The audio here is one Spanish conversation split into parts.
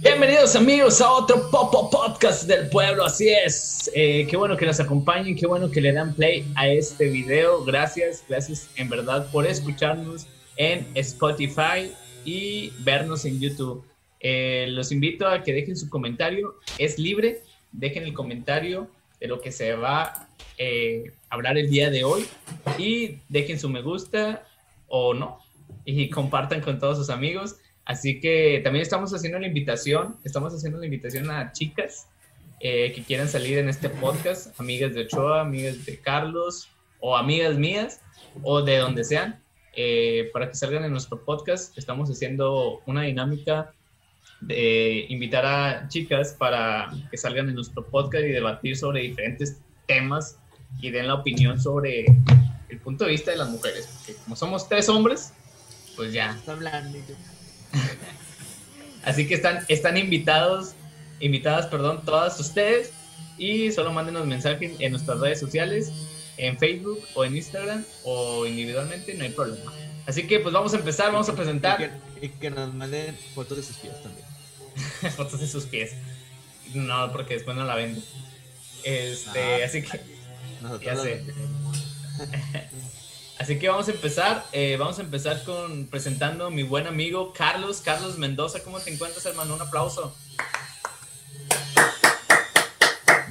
Bienvenidos amigos a otro Popo Podcast del pueblo, así es. Eh, qué bueno que nos acompañen, qué bueno que le dan play a este video. Gracias, gracias en verdad por escucharnos en Spotify y vernos en YouTube. Eh, los invito a que dejen su comentario, es libre, dejen el comentario de lo que se va a eh, hablar el día de hoy. Y dejen su me gusta o no. Y compartan con todos sus amigos. Así que también estamos haciendo la invitación, estamos haciendo la invitación a chicas eh, que quieran salir en este podcast, amigas de Ochoa, amigas de Carlos o amigas mías o de donde sean, eh, para que salgan en nuestro podcast. Estamos haciendo una dinámica de invitar a chicas para que salgan en nuestro podcast y debatir sobre diferentes temas y den la opinión sobre el punto de vista de las mujeres. Porque como somos tres hombres, pues ya. Así que están, están invitados, invitadas, perdón, todas ustedes. Y solo mándenos mensajes en nuestras redes sociales, en Facebook o en Instagram o individualmente, no hay problema. Así que pues vamos a empezar, vamos a presentar. Y que, y que nos manden fotos de sus pies también. fotos de sus pies. No, porque después no la venden. Este, Ah. así que, Ya sé. así que vamos a empezar. eh, vamos a empezar con presentando a mi buen amigo Carlos, Carlos Mendoza. ¿Cómo te encuentras, hermano? Un aplauso.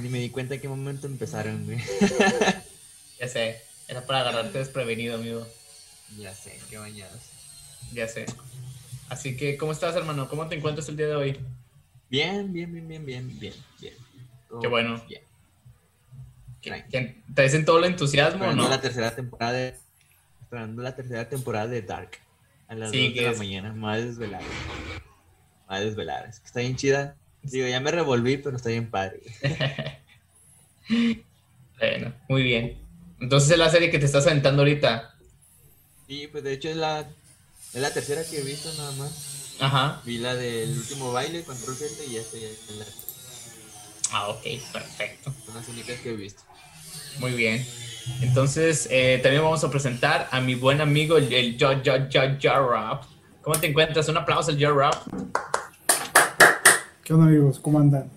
Ni me di cuenta en qué momento empezaron, güey. Ya sé, era para agarrarte desprevenido, amigo. ya sé, qué bañados. Ya sé. Así que, ¿cómo estás, hermano? ¿Cómo te encuentras el día de hoy? Bien, bien, bien, bien, bien, bien, bien. Todo Qué bueno. Bien. ¿Qué- qué- ¿Te dicen todo el entusiasmo o no? la tercera temporada de... Esperando la tercera temporada de Dark. A las Sí, 2 que de la es- mañana. Me voy a desvelar. güey. Me voy a desvelar. Es que está bien chida. Digo, ya me revolví, pero está bien padre. Bueno, muy bien. Entonces es la serie que te estás aventando ahorita. Sí, pues de hecho es la, es la tercera que he visto nada más. Ajá. Vi la del último baile, Control Z y esta ya es la, Ah, ok, perfecto. son las únicas que he visto. Muy bien. Entonces, eh, también vamos a presentar a mi buen amigo, el, el Yo Yo Yo Yo Rap. ¿Cómo te encuentras? Un aplauso al Yo Rap. ¿Qué onda amigos? ¿Cómo andan?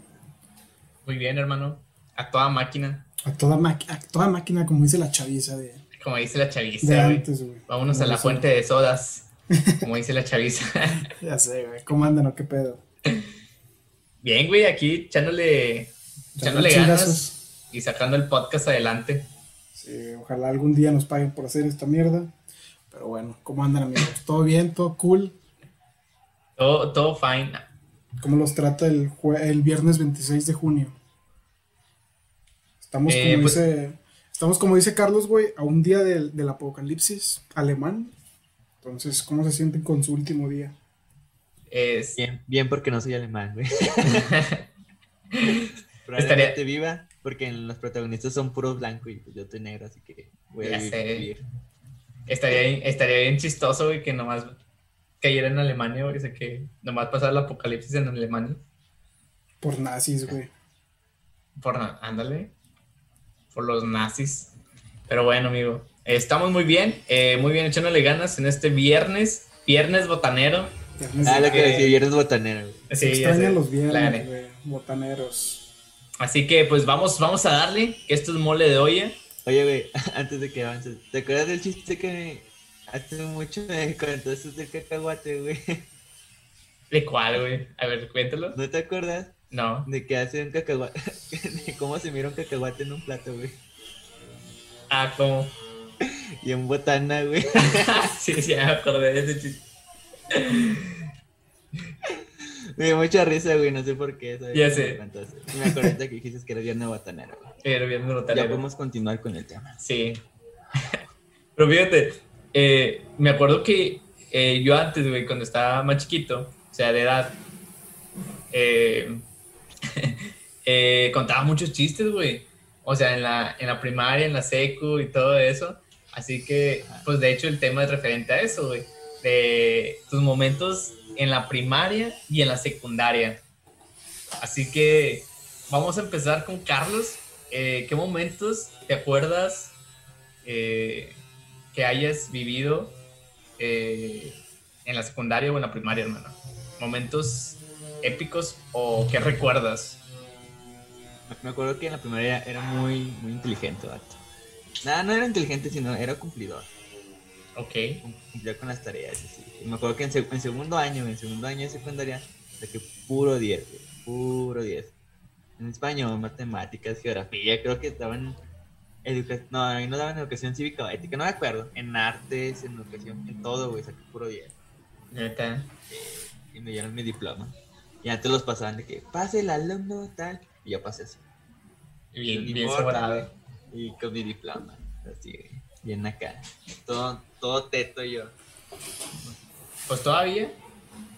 Muy bien, hermano. A toda máquina, A toda, a toda máquina, como dice la chaviza de, como dice la de chaviza, antes, güey. Vámonos a la fuente de sodas, como dice la chaviza. Ya sé, güey. ¿Cómo andan o qué pedo? Bien, güey, aquí echándole, echándole Chingazos. ganas y sacando el podcast adelante. Sí, ojalá algún día nos paguen por hacer esta mierda. Pero bueno, ¿cómo andan amigos? ¿Todo bien? ¿Todo cool? Todo, todo fine. ¿Cómo los trata el, jue- el viernes 26 de junio? Estamos, Eh, como pues- dice, estamos como dice Carlos, güey, a un día del, del apocalipsis alemán. Entonces, ¿cómo se sienten con su último día? Es, Bien, bien porque no soy alemán, güey. Estaría- viva porque los protagonistas son puros blancos y pues yo estoy negro, así que voy Ya a vivir. estaría, bien- estaría bien chistoso, güey, que nomás cayera en Alemania, güey, o sea, que nomás pasara el apocalipsis en Alemania. Por nazis, güey. Por, ándale, por los nazis. Pero bueno, amigo, estamos muy bien, eh, muy bien echándole ganas en este viernes, viernes botanero. Viernes Ah, lo que decía viernes botanero. Sí, extrañan los viernes, güey. Botaneros. Así que pues vamos, vamos a darle, que esto es mole de olla. Oye, güey, antes de que avances, ¿te acuerdas del chiste que hace mucho me contaste del cacahuate, güey? ¿De cuál, güey? A ver, cuéntalo. ¿No te acuerdas No. de que hace un cacahuate? de cómo se mira un cacahuate en un plato, güey? Ah, ¿cómo? Y en botana, güey. sí, sí, ya me acordé de ese chiste. Me dio mucha risa, güey, no sé por qué. ¿sabes? Ya sé. Y me acordé de que dijiste que era viernes botanero, güey. Pero viernes Ya botanero. podemos continuar con el tema. Sí. Pero fíjate, eh, me acuerdo que eh, yo antes, güey, cuando estaba más chiquito, o sea, de edad, eh, contaba muchos chistes, güey. O sea, en la, en la primaria, en la secu y todo eso. Así que, pues de hecho, el tema es referente a eso, güey. De tus momentos en la primaria y en la secundaria. Así que, vamos a empezar con Carlos. Eh, ¿Qué momentos te acuerdas eh, que hayas vivido eh, en la secundaria o en la primaria, hermano? Momentos épicos o qué recuerdas? Me acuerdo que en la primaria era muy, muy inteligente, vato. Nada, no era inteligente, sino era cumplidor. Ok. Cumplía con las tareas. Me acuerdo que en, seg- en segundo año, en segundo año de secundaria, saqué puro 10, güey, puro 10. En español, matemáticas, geografía, creo que daban educación, no, ahí no daban educación cívica o ética, no me acuerdo. En artes, en educación, en todo, güey, saqué puro 10. Neta. Y me dieron mi diploma. Y antes los pasaban de que pase el alumno, tal. Y yo pasé así. Bien, bien sobrado. Y con mi diploma. Así, bien acá. Todo, todo teto yo. Pues todavía.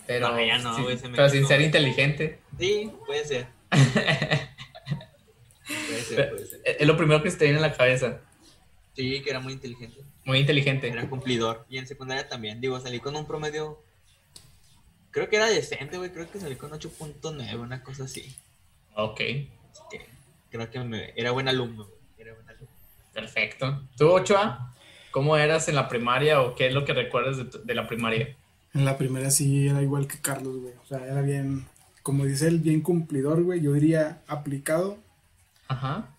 Pero, No, ya no, sin- güey, se me pero sin ser inteligente. Sí, puede ser. puede ser, puede ser. Es lo primero que se te viene a la cabeza. Sí, que era muy inteligente. Muy inteligente. Era cumplidor. Y en secundaria también. Digo, salí con un promedio. Creo que era decente, güey. Creo que salí con 8.9, una cosa así. Ok, Así que creo que me- era buen alumno, güey. Perfecto. ¿Tú, Ochoa? ¿Cómo eras en la primaria o qué es lo que recuerdas de la primaria? En la primera sí era igual que Carlos, güey. O sea, era bien, como dice él, bien cumplidor, güey. Yo diría aplicado. Ajá.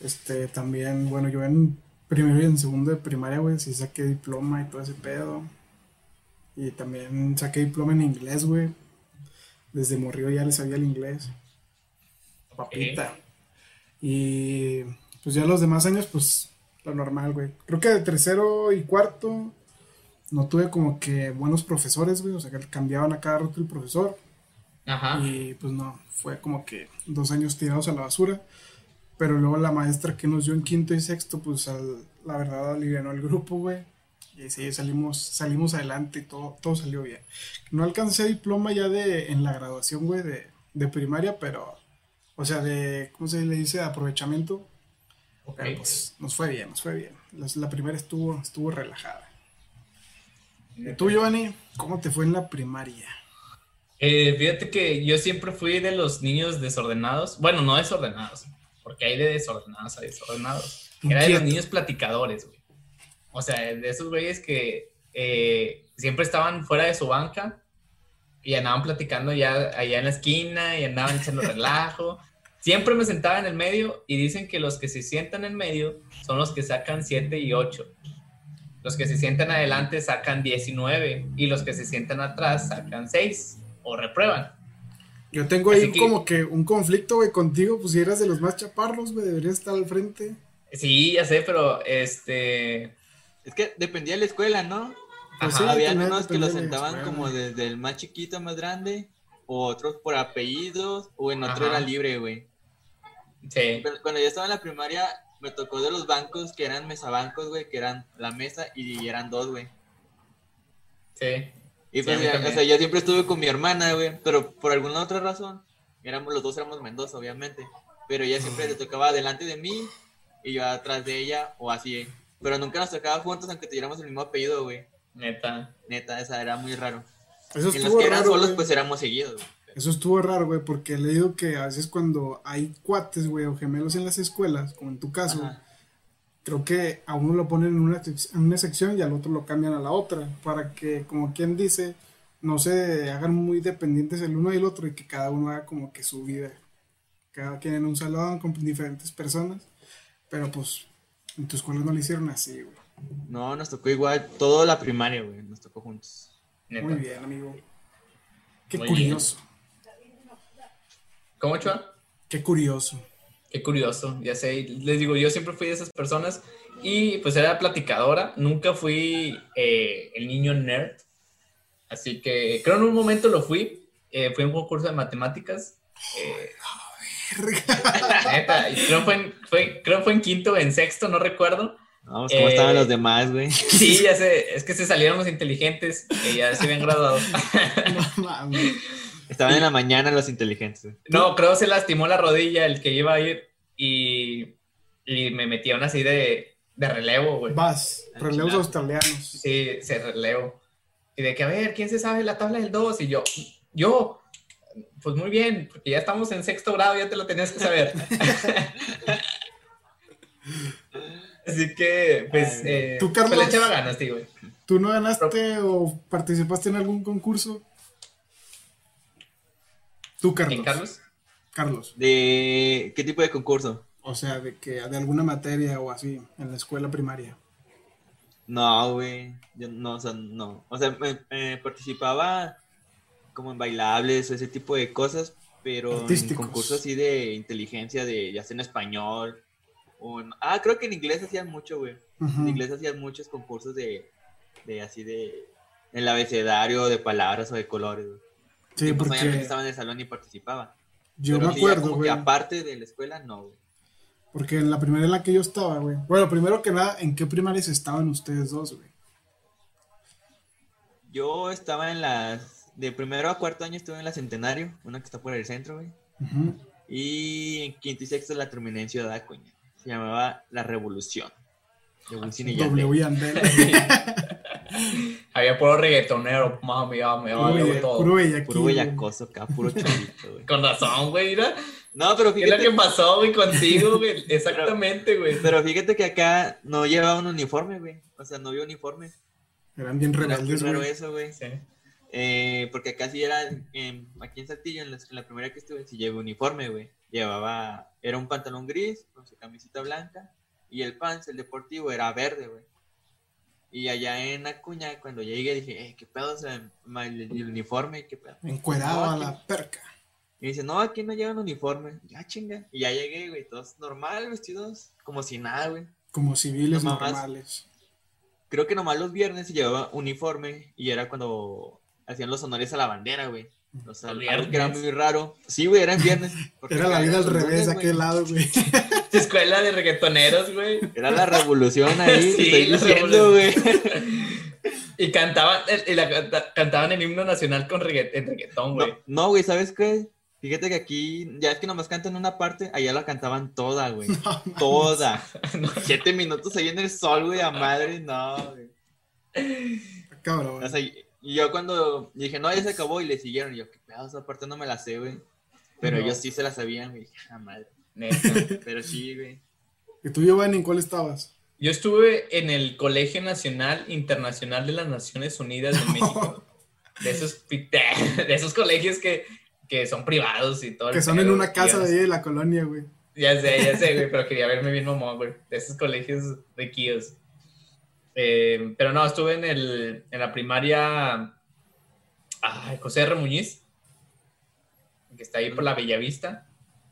Este, también, bueno, yo en primero y en segundo de primaria, güey, sí saqué diploma y todo ese pedo. Y también saqué diploma en inglés, güey. Desde morrido ya le sabía el inglés. Papita. Y pues ya los demás años, pues lo normal, güey. Creo que de tercero y cuarto no tuve como que buenos profesores, güey. O sea, que cambiaban a cada rato el profesor. Ajá. Y pues no, fue como que dos años tirados a la basura. Pero luego la maestra que nos dio en quinto y sexto, pues al- la verdad alivianó el grupo, güey. Y sí, salimos, salimos adelante y todo, todo salió bien. No alcancé diploma ya de, en la graduación, güey, de, de primaria, pero, o sea, de, ¿cómo se le dice? De aprovechamiento. Ok. Pero pues nos fue bien, nos fue bien. La, la primera estuvo, estuvo relajada. ¿Y tú, Giovanni, cómo te fue en la primaria? Eh, fíjate que yo siempre fui de los niños desordenados. Bueno, no desordenados, porque hay de desordenados a desordenados. Era de los niños platicadores, güey. O sea, de esos güeyes que eh, siempre estaban fuera de su banca y andaban platicando ya allá en la esquina y andaban echando relajo. Siempre me sentaba en el medio y dicen que los que se sientan en medio son los que sacan 7 y 8. Los que se sientan adelante sacan 19 y los que se sientan atrás sacan 6 o reprueban. Yo tengo ahí que- como que un conflicto, güey, contigo, pues si eras de los más chaparros, güey, deberías estar al frente. Sí, ya sé, pero este... Es que dependía de la escuela, ¿no? Pues Ajá, sí, Había unos que de la sentaban como desde el más chiquito al más grande, o otros por apellidos, o en otro Ajá. era libre, güey. Sí, Pero cuando yo estaba en la primaria, me tocó de los bancos que eran mesabancos, güey, que eran la mesa y eran dos, güey. sí. Y pues, ya, o sea, yo siempre estuve con mi hermana, güey, pero por alguna otra razón, éramos los dos éramos Mendoza, obviamente, pero ella siempre le tocaba delante de mí y yo atrás de ella, o así, pero nunca nos tocaba juntos aunque tuviéramos el mismo apellido, güey. Neta. Neta, esa era muy raro. Eso Y en los que eran raro, solos, güey. pues éramos seguidos, güey. Eso estuvo raro, güey, porque he leído que a veces cuando hay cuates, güey, o gemelos en las escuelas, como en tu caso, Ajá. creo que a uno lo ponen en una, en una sección y al otro lo cambian a la otra, para que, como quien dice, no se hagan muy dependientes el uno del otro y que cada uno haga como que su vida. Cada quien en un salón con diferentes personas, pero pues en tu escuela no lo hicieron así, güey. No, nos tocó igual, toda la primaria, güey, nos tocó juntos. Neta. Muy bien, amigo. Qué Muy curioso, ¿Cómo, Chua? qué curioso. Qué curioso, ya sé. Les digo, yo siempre fui de esas personas y pues era platicadora. Nunca fui eh, el niño nerd. Así que creo en un momento lo fui. Eh, fui a un concurso de matemáticas. eh, neta, y creo fue, en, fue, creo fue en quinto o en sexto, no recuerdo. Vamos, ¿cómo Eh, estaban los demás, güey? Sí, ya sé, es que se salieron los inteligentes que ya se habían graduado. No mames. Estaban en la mañana los inteligentes. No, creo se lastimó la rodilla el que iba a ir y, y me metieron así de, de relevo, güey. Vas, relevos australianos. Sí, se relevo. Y de que, a ver, ¿quién se sabe la tabla del 2? Y yo, yo, Pues muy bien, porque ya estamos en sexto grado, ya te lo tenías que saber. Así que, pues, eh, ¿Tú, pues, Carlos? le echaba ganas, tío. güey. ¿Tú no ganaste o participaste en algún concurso? Tú, Carlos. ¿En Carlos? Carlos. ¿De qué tipo de concurso? O sea, de que de alguna materia o así, en la escuela primaria. No, güey. Yo no, o sea, no. O sea, me, me participaba como en bailables o ese tipo de cosas, pero en Artísticos. concursos así de inteligencia, de ya sea en español. O en- ah, creo que en inglés hacían mucho, güey. En inglés hacían muchos concursos de, de así de. En el abecedario, de palabras o de colores, güey. Sí, pues, obviamente porque estaba en el salón y participaba. yo Pero me sí, acuerdo, güey. aparte de la escuela, no, güey. Porque en la primera en la que yo estaba, güey. Bueno, primero que nada, ¿en qué primarias estaban ustedes dos, güey? Yo estaba en las. De primero a cuarto año estuve en la Centenario, una que está por el centro, güey. Y en quinto y sexto la terminé en Ciudad Acuña. Se llamaba La Revolución. De Wisin y Yandel. W y Andel. Había puro reggaetonero, mami, ya me bella- todo. puro bellaquillo, Puro bellacoso acá, puro chavito, güey. Con razón, güey, mira. No, pero ¿Qué es lo fíjate, que pasó, güey, contigo, güey? Exactamente, güey. pero fíjate que acá no llevaba un uniforme, güey. O sea, no había uniforme. Eran bien Era muy rebeldes, raro güey. eso, güey. Sí. Eh, porque acá sí era, en- aquí en Saltillo, en la, en la primera que estuve, sí llevé uniforme, güey. Llevaba, era un pantalón gris con su camisita blanca y el pants, el deportivo, era verde, güey. Y allá en Acuña, cuando llegué, dije, eh, ¿qué pedo? O sea, el, el uniforme, ¿qué pedo? Encuerado No, a la perca. Y dice, no, aquí no llevan uniforme. Ya chinga. Y ya llegué, güey, todos normal, vestidos, como si nada, güey. Como civiles mamás. normales. Creo que nomás los viernes se llevaba uniforme y era cuando hacían los honores a la bandera, güey. O sea, algo que era muy raro. Sí, güey, era en viernes. porque Era la vida al revés, de aquel lado, güey. Escuela de reggaetoneros, güey. Era la revolución ahí, Sí, estoy la diciendo, güey. Y cantaban, y la canta- cantaban el himno nacional con reggaetón, güey. No, no, güey, ¿sabes qué? Fíjate que aquí, ya es que nomás cantan una parte, allá la cantaban toda, güey. toda. No. Siete minutos ahí en el sol, güey, a madre, no, güey. Cabrón. O sea, y yo cuando dije, no, ya se acabó, y le siguieron, y yo, qué pedo, esa parte no me la sé, güey. Pero No. ellos sí se la sabían, güey. A madre. Neta. Pero sí, güey. ¿Y tú, Giovanni, en cuál estabas? Yo estuve en el Colegio Nacional Internacional de las Naciones Unidas de México. De esos, de esos colegios que, que son privados y todo. Que son en una casa de ahí de la colonia, güey. Ya sé, ya sé, güey, pero quería verme bien mamón, güey. De esos colegios riquillos. Eh, pero no, estuve en, el, en la primaria ay, José R. Muñiz, que está ahí por la Bellavista.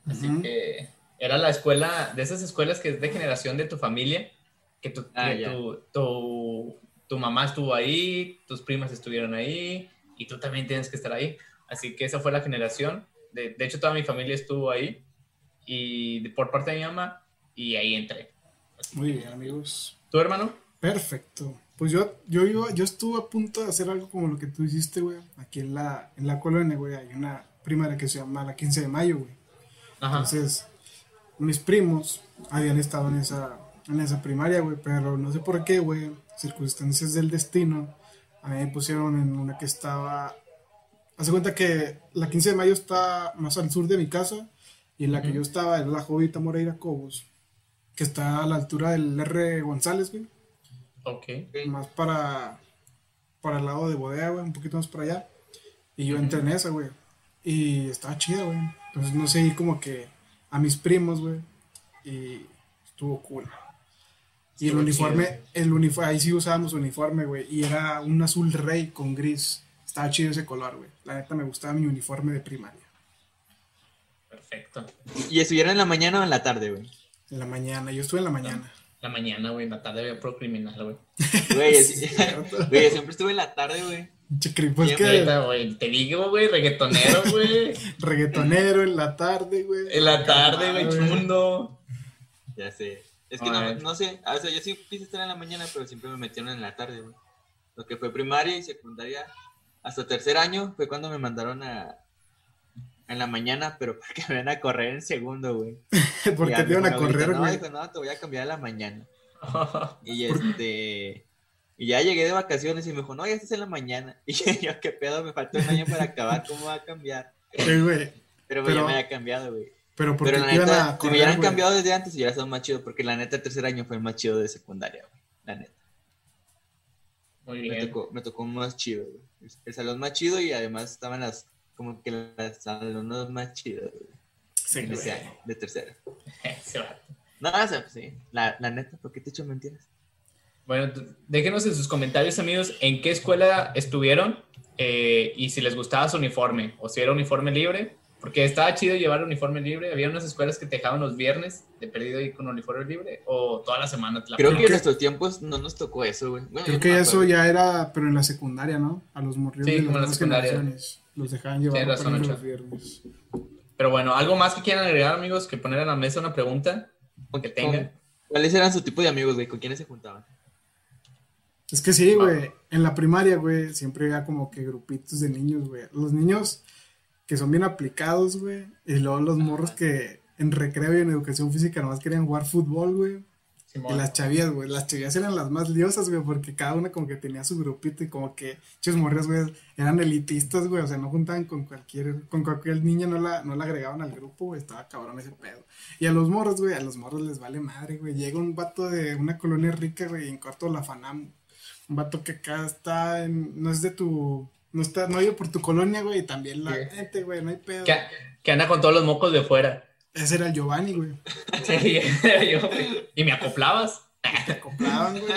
Así que era la escuela, de esas escuelas que es de generación de tu familia, que tu, Ah, que tu, tu, tu mamá estuvo ahí, tus primas estuvieron ahí, y tú también tienes que estar ahí. Así que esa fue la generación. De, de hecho, toda mi familia estuvo ahí, y de- por parte de mi mamá, y ahí entré. Muy bien, amigos. ¿Tu hermano? Perfecto. Pues yo, yo, iba- yo estuve a punto de hacer algo como lo que tú hiciste, güey. Aquí en la, en la colonia, güey, hay una primaria que se llama la 15 de mayo, güey. Ajá. Entonces, mis primos habían estado en esa, en esa primaria, güey, pero no sé por qué, güey, circunstancias del destino, a mí me pusieron en una que estaba... Hace cuenta que la 15 de mayo está más al sur de mi casa y en la que yo estaba era la Jovita Moreira Cobos, que está a la altura del R. González, güey, Ok. más para, para el lado de bodega, güey, un poquito más para allá. Y yo entré en esa, güey. Y estaba chida, güey. Entonces no sé, como que a mis primos, güey. Y estuvo cool. Y el uniforme, el uniforme, ahí sí usábamos uniforme, güey. Y era un azul rey con gris. Estaba chido ese color, güey. La neta me gustaba mi uniforme de primaria. Perfecto. ¿Y estuvieron en la mañana o en la tarde, güey? En la mañana, yo estuve en la mañana. La mañana, güey, en la tarde había pro criminal, güey. Güey, así- güey, yo siempre estuve en la tarde, güey. Che, cri- Pues que Neta, güey, te digo, güey, reggaetonero, güey. reggaetonero en la tarde, güey. En la tarde, güey, chundo. Ya sé. Es que no, no sé, o sea, yo sí quise estar en la mañana, pero siempre me metieron en la tarde, güey. Lo que fue primaria y secundaria, hasta tercer año fue cuando me mandaron a en la mañana, pero porque me iban a correr en segundo, güey. Porque Ya te iban a correr, No, güey. dijo, no, te voy a cambiar a la mañana. Y este. Y ya llegué de vacaciones y me dijo, no, ya estás en la mañana. Y yo, ¿qué pedo? Me falta un año para acabar, ¿cómo va a cambiar? Sí, güey. Pero, Pero- ya me había cambiado, güey. Pero porque Pero la neta, a si me correr, hubieran güey. cambiado desde antes, hubiera estado más chido. Porque la neta, el tercer año fue el más chido de secundaria, güey. La neta. Muy Me bien. tocó, me tocó más chido, güey. El- El salón más chido y además estaban las, como que las salones más chidos, güey. Sí, en güey. año, de tercero. No, o sea, pues sí. La, la neta, ¿por qué te echo mentiras? Bueno, déjenos en sus comentarios, amigos, en qué escuela estuvieron eh, y si les gustaba su uniforme o si era uniforme libre, porque estaba chido llevar uniforme libre. Había unas escuelas que te dejaban los viernes de perdido ahí con uniforme libre o toda la semana. te la Creo que en nuestros tiempos no nos tocó eso, güey. Bueno, Creo que eso ya era, pero en la secundaria, ¿no? A los morrillos Sí, de como en la las generaciones. Los dejaban llevar razón, los viernes. Pero bueno, algo más que quieran agregar, amigos, que poner en la mesa una pregunta que tengan. ¿Cuáles eran su tipo de amigos, güey? ¿Con quiénes se juntaban? Es que sí, güey. En la primaria, güey, siempre había como que grupitos de niños, güey. Los niños que son bien aplicados, güey. Y luego los morros que en recreo y en educación física nomás querían jugar fútbol, güey. Simón. Y las chavillas, güey. Las chavillas eran las más liosas, güey, porque cada una como que tenía su grupito y como que chicos morros, güey, eran elitistas, güey. O sea, no juntaban con cualquier, con cualquier niña, no la, no la agregaban al grupo, güey. Estaba cabrón ese pedo. Y a los morros, güey, a los morros les vale madre, güey. Llega un vato de una colonia rica, güey, y en corto la fanam. Un vato que acá está en, no es de tu, no está, no vive por tu colonia, güey, y también la Sí. gente, güey, no hay pedo. Que, que anda con todos los mocos de fuera. Ese era el Giovanni, güey. Sí, yo, y me acoplabas. Te acoplaban, güey.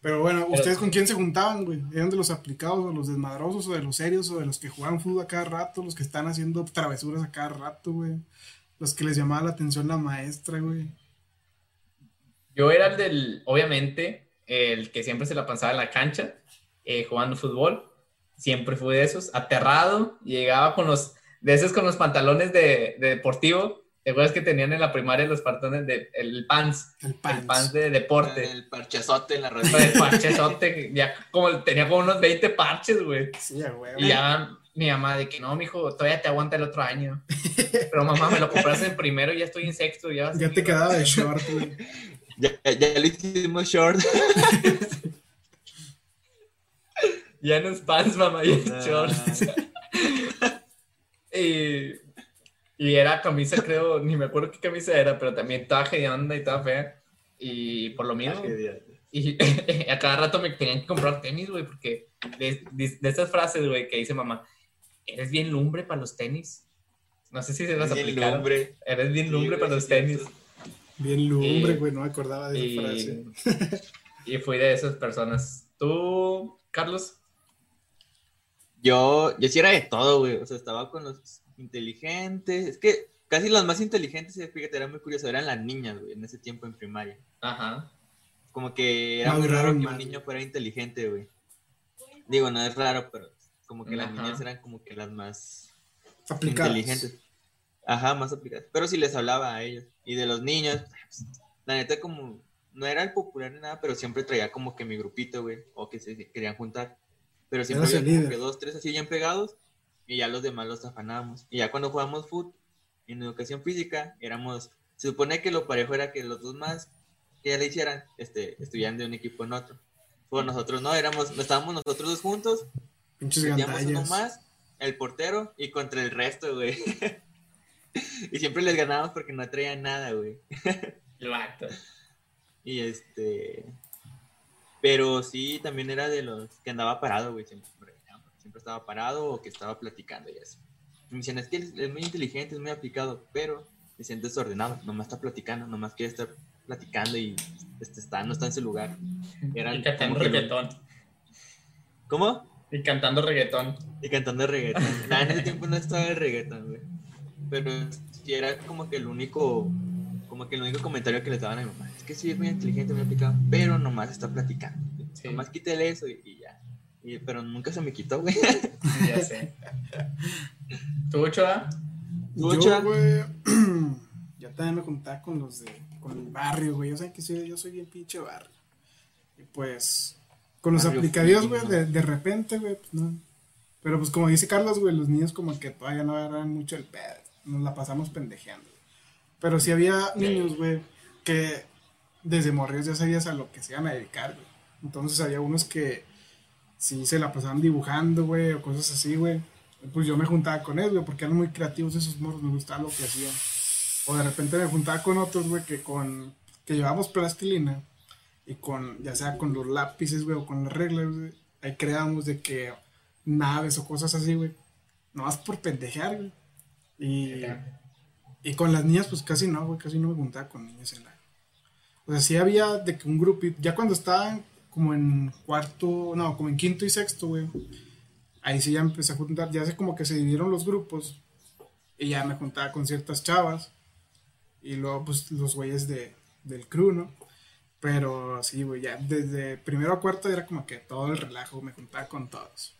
Pero bueno, ¿ustedes con quién se juntaban, güey? ¿Eran de los aplicados, o los desmadrosos, o de los serios, o de los que jugaban fútbol a cada rato, los que están haciendo travesuras a cada rato, güey? Los que les llamaba la atención la maestra, güey. Yo era el del, obviamente, el que siempre se la pasaba en la cancha, eh, jugando fútbol. Siempre fui de esos, aterrado. Llegaba con los, de esos con los pantalones de, de deportivo. ¿Te acuerdas que tenían en la primaria los pantalones de, el pants, El el pants. pants de deporte? El parchezote en la El rodilla. parchezote, ya como, tenía como unos 20 parches, güey. Sí, huevo. Y ya mi mamá de que no, mijo, todavía te aguanta el otro año. Pero mamá, me lo compraste en primero y ya estoy en sexto. Ya, Ya te seguir". quedaba de short, güey. Ya, ya lo hicimos short. Ya no es pants, mamá, ya es Ah. shorts. y, y era camisa, creo, ni me acuerdo qué camisa era, pero también estaba onda y estaba fea. Y por lo mismo, y a cada rato me tenían que comprar tenis, güey, porque de, de, de esas frases, güey, que dice mamá, eres bien lumbre para los tenis. No sé si se las Bien aplicaron. lumbre. Eres bien Sí, lumbre güey, para los sí, sí, tenis. sí. Bien lumbre, güey, no me acordaba de esa frase. Y, fui de esas personas. ¿Tú, Carlos? Yo, yo sí era de todo, güey. O sea, estaba con los inteligentes. Es que casi los más inteligentes, eh, fíjate, era muy curioso. Eran las niñas, güey, en ese tiempo en primaria. Ajá. Como que era muy raro que un niño fuera inteligente, güey. Digo, no es raro, pero como que las niñas eran como que las más Aplicadas. inteligentes. Ajá, más aplicadas. Pero si les hablaba a ellos. Y de los niños, pues, la neta como no era el popular ni nada, pero siempre traía como que mi grupito, güey, o que se querían juntar. Pero siempre había como que dos, tres así bien pegados y ya los demás los afanábamos. Y ya cuando jugábamos fútbol, en educación física, éramos, se supone que lo parejo era que los dos más que ya le hicieran, este, estuvieran de un equipo en otro. Pues nosotros no, éramos, estábamos nosotros dos juntos, metíamos uno más, el portero, y contra el resto, güey. y siempre les ganábamos porque no traían nada, güey. El vato. Y este. Pero sí, también era de los que andaba parado, güey. Siempre, siempre estaba parado o que estaba platicando y así. Me decían, es que es muy inteligente, es muy aplicado, pero se siente desordenado. Nomás está platicando, nomás quiere estar platicando y este, está, no está en su lugar. Eran y cantando lo- reggaetón. ¿Cómo? Y cantando reggaetón. Y cantando reggaetón. Nada, en ese tiempo no estaba el reggaetón, güey. Pero sí era como que el único, como que el único comentario que le daban a mi mamá. Es que sí es muy inteligente, muy aplicado, pero nomás está platicando. Sí. Nomás quítele eso y, y ya. Y- pero nunca se me quitó, güey. Ya sé. ¿Tú, Ochoa? Yo, güey, yo también me juntaba con los de, con el barrio, güey. Yo sé que soy, yo soy bien pinche barrio. Y pues, con los Barrio güey, de, de repente, güey, pues no. Pero pues como dice Carlos, güey, los niños como que todavía no agarran mucho el pedo. Nos la pasamos pendejeando. güey. Pero sí había niños, güey, que desde morrillos ya sabías a lo que se iban a dedicar, güey. Entonces había unos que si se la pasaban dibujando, güey, o cosas así, güey. Pues yo me juntaba con él, güey, porque eran muy creativos esos morros, me gustaba lo que hacían. O de repente me juntaba con otros, güey, que con que llevábamos plastilina y con, ya sea con los lápices, güey, o con las reglas, güey, ahí creábamos de que naves o cosas así, güey. No más por pendejear, güey. Y, y con las niñas, pues casi no, güey, casi no me juntaba con niñas en la. O sea, sí había de que un grupo, ya cuando estaban como en cuarto, no, como en quinto y sexto, güey. Ahí sí ya empecé a juntar, ya sé como que se dividieron los grupos y ya me juntaba con ciertas chavas y luego pues los güeyes de, del crew, ¿no? Pero sí, güey, ya desde primero a cuarto era como que todo el relajo, me juntaba con todos.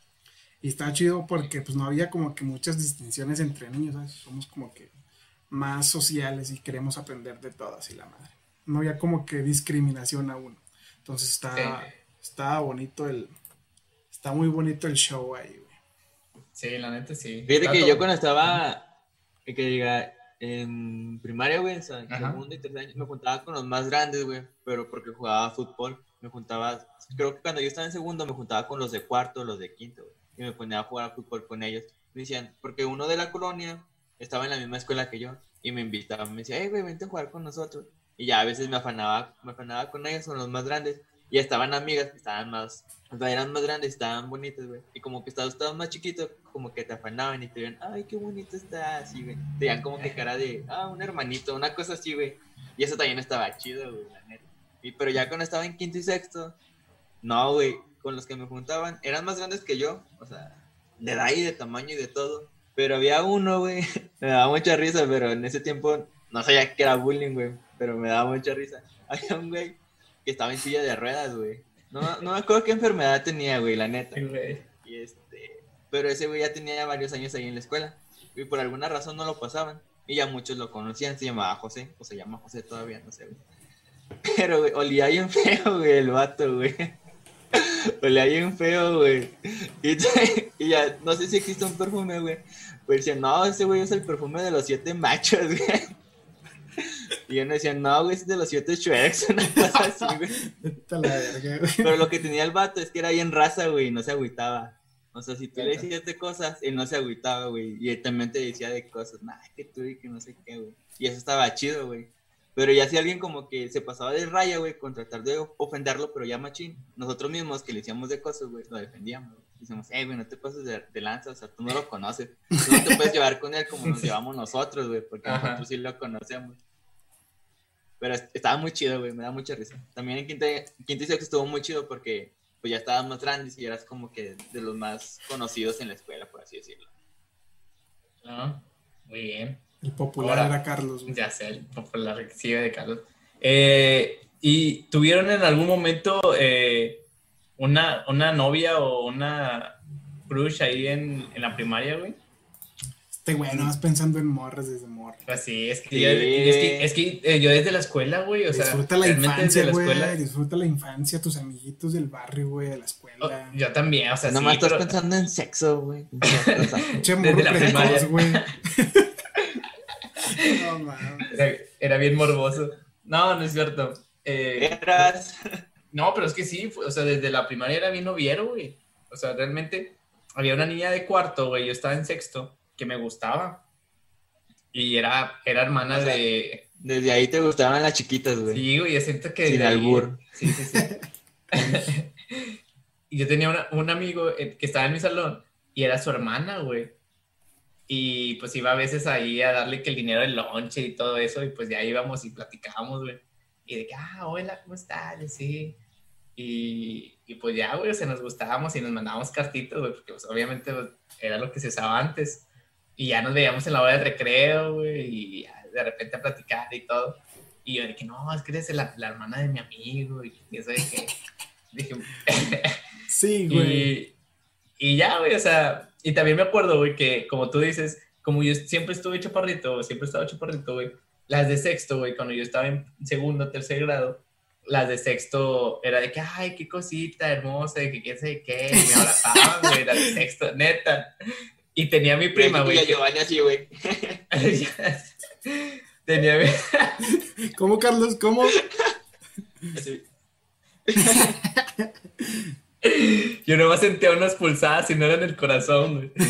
Y está chido porque pues no había como que muchas distinciones entre niños, ¿sabes? Somos como que más sociales y queremos aprender de todas y la madre. No había como que discriminación a uno. Entonces está, está bonito el, está muy bonito el show ahí, güey. Sí, la neta sí. Fíjate que yo cuando estaba, que diga, en primaria, güey, en segundo y tercer año, me juntaba con los más grandes, güey, pero porque jugaba fútbol, me juntaba, creo que cuando yo estaba en segundo me juntaba con los de cuarto, los de quinto, güey, y me ponía a jugar fútbol con ellos. Me decían, porque uno de la colonia estaba en la misma escuela que yo, y me invitaba, me decía, hey, güey, vente a jugar con nosotros. Y ya a veces me afanaba, me afanaba con ellos, con los más grandes, y estaban amigas que estaban más, o sea, eran más grandes, estaban bonitas, güey. Y como que estabas, estabas más chiquito, como que te afanaban y te veían, ay, qué bonito está, así, güey. Te veían como que cara de, ah, un hermanito, una cosa así, güey. Y eso también estaba chido, güey, la neta. Y, pero ya cuando estaba en quinto y sexto, no, güey, con los que me juntaban, eran más grandes que yo, o sea, de edad y de tamaño y de todo. Pero había uno, güey, me daba mucha risa, pero en ese tiempo no sabía que era bullying, güey, pero me daba mucha risa. Había un güey que estaba en silla de ruedas, güey. No, no me acuerdo qué enfermedad tenía, güey, la neta. Y este, pero ese güey ya tenía varios años ahí en la escuela. Y por alguna razón no lo pasaban. Y ya muchos lo conocían, se llamaba José, o se llama José todavía, no sé, güey. Pero, güey, olía bien feo, güey, el vato, güey. Olía bien feo, güey. Y, y, ya, no sé si existe un perfume, güey. Pues decían, no, ese güey es el perfume de los siete machos, güey. Y yo decía, no, güey, es de los siete Shreks, una cosa así, güey. Pero lo que tenía el vato es que era bien raza, güey, y no se agüitaba. O sea, si tú le decías de cosas, él no se agüitaba, güey. Y él también te decía de cosas, nah, que tú y que no sé qué, güey. Y eso estaba chido, güey. Pero ya si alguien como que se pasaba de raya, güey, con tratar de ofenderlo, pero ya machín, nosotros mismos que le decíamos de cosas, güey, lo defendíamos. Güey. Decimos, eh, güey, no te pases de, lanza, o sea, tú no lo conoces. Tú no te puedes llevar con él como nos llevamos nosotros, güey, porque nosotros sí lo conocemos. Pero estaba muy chido, güey, me da mucha risa. También en quinta, quinta sexta estuvo muy chido porque pues ya estabas más grandes y eras como que de los más conocidos en la escuela, por así decirlo. Ah, muy bien. El popular era Carlos. Güey. Ya sé, el popular sí de Carlos. Eh, ¿Y tuvieron en algún momento eh, una, una novia o una crush ahí en, en la primaria, güey? Este güey, no vas pensando en morras desde morras. Pues sí, es que, Yo, es que, es que eh, yo desde la escuela, güey, o sea. Disfruta la infancia, güey. Disfruta la infancia, tus amiguitos del barrio, güey, de la escuela. Oh, yo también, o sea, Nomás sí, estás pensando en sexo, güey. desde la primaria, güey. no, mames. Era, era, bien morboso. No, no es cierto. Eh, Eras. No, pero es que sí, o sea, desde la primaria era bien noviero, güey. O sea, realmente había una niña de cuarto, güey, yo estaba en sexto que me gustaba. Y era, era hermana de... Desde ahí te gustaban las chiquitas, güey. Sí, güey, yo siento que... Sin albur. Sí, sí, sí. y yo tenía un amigo eh, que estaba en mi salón y era su hermana, güey. Y pues iba a veces ahí a darle que el dinero del lonche y todo eso, y pues ya íbamos y platicábamos, güey. Y de que, ah, hola, ¿cómo estás? Sí. Y, y pues ya, güey, se nos gustábamos y nos mandábamos cartitos, güey, porque pues obviamente pues, era lo que se usaba antes. Y ya nos veíamos en la hora de recreo, güey, y de repente a platicar y todo. Y yo dije, no, es que eres la, la hermana de mi amigo, y eso de que... dije... sí, güey. Y, ya, güey, o sea, y también me acuerdo, güey, que como tú dices, como yo siempre estuve chaparrito, siempre he estado chaparrito, güey, las de sexto, güey, cuando yo estaba en segundo, tercer grado, las de sexto era de que, ay, qué cosita hermosa, de que qué sé qué, y me abrazaban, güey, las de sexto, neta. Y tenía mi prima, güey. Giovanni así, güey. tenía mi... ¿Cómo, Carlos? ¿Cómo? Yo nomás sentía unas pulsadas y no eran el corazón, güey.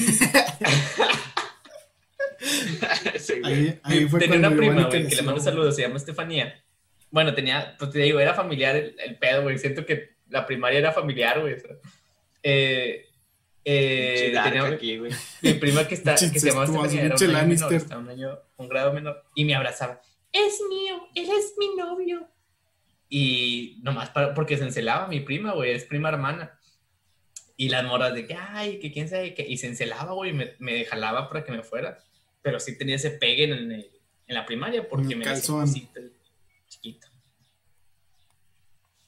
Sí, güey. Ahí, ahí fue tenía una prima, güey, que le mando saludos, se llama Estefanía. Bueno, tenía, pues te digo, era familiar el, el pedo, güey. Siento que la primaria era familiar, güey. Eh, eh, tenía aquí, güey. mi prima que, está, que se llamaba incestuoso, Estefanía, era un año menor, año, un grado menor, y me abrazaba. Es mío, él es mi novio. Y nomás para, porque se encelaba mi prima, güey, es prima hermana. Y las moras de que, ay, que quién sabe qué. Y se encelaba, güey, y me, me jalaba para que me fuera. Pero sí tenía ese pegue en, el- en la primaria porque me decía chiquito.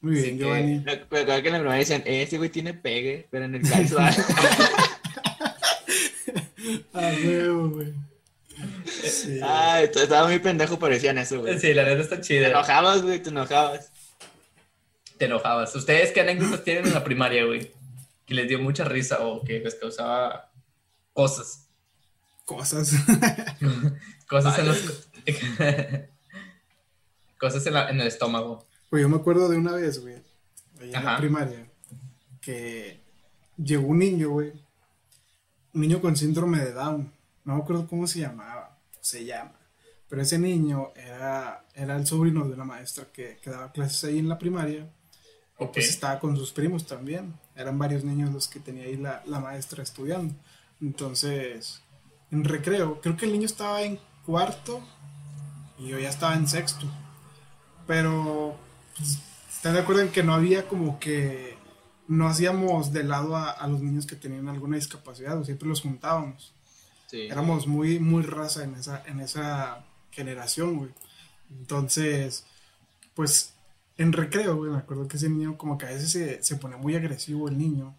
Muy bien, que- Giovanni. Me acuerdo que en la primera decían, "Eh, ese güey tiene pegue, pero en el calzón. Ah, huevo, güey. Sí. Ay, t- estaba muy pendejo, pero decían eso, güey. Sí, la neta está Te chida. enojabas, güey, te enojabas. Te enojabas. ¿Ustedes qué anécdotas tienen en la primaria, güey? Que les dio mucha risa o que les causaba cosas. Cosas. Cosas en los... cosas en, la- en el estómago. Pues yo me acuerdo de una vez, güey, ahí en la primaria, que llegó un niño, güey, un niño con síndrome de Down, no me acuerdo cómo se llamaba, se llama, pero ese niño era, era el sobrino de una maestra que, que daba clases ahí en la primaria, pues estaba con sus primos también, eran varios niños los que tenía ahí la, la maestra estudiando, entonces, en recreo, creo que el niño estaba en cuarto y yo ya estaba en sexto, pero pues, ¿están de acuerdo en que no había como que no hacíamos de lado a, a los niños que tenían alguna discapacidad, o siempre los juntábamos? Sí. Éramos muy, muy raza en esa, en esa generación, güey. Entonces, pues en recreo, güey, me acuerdo que ese niño como que a veces se, se pone muy agresivo el niño.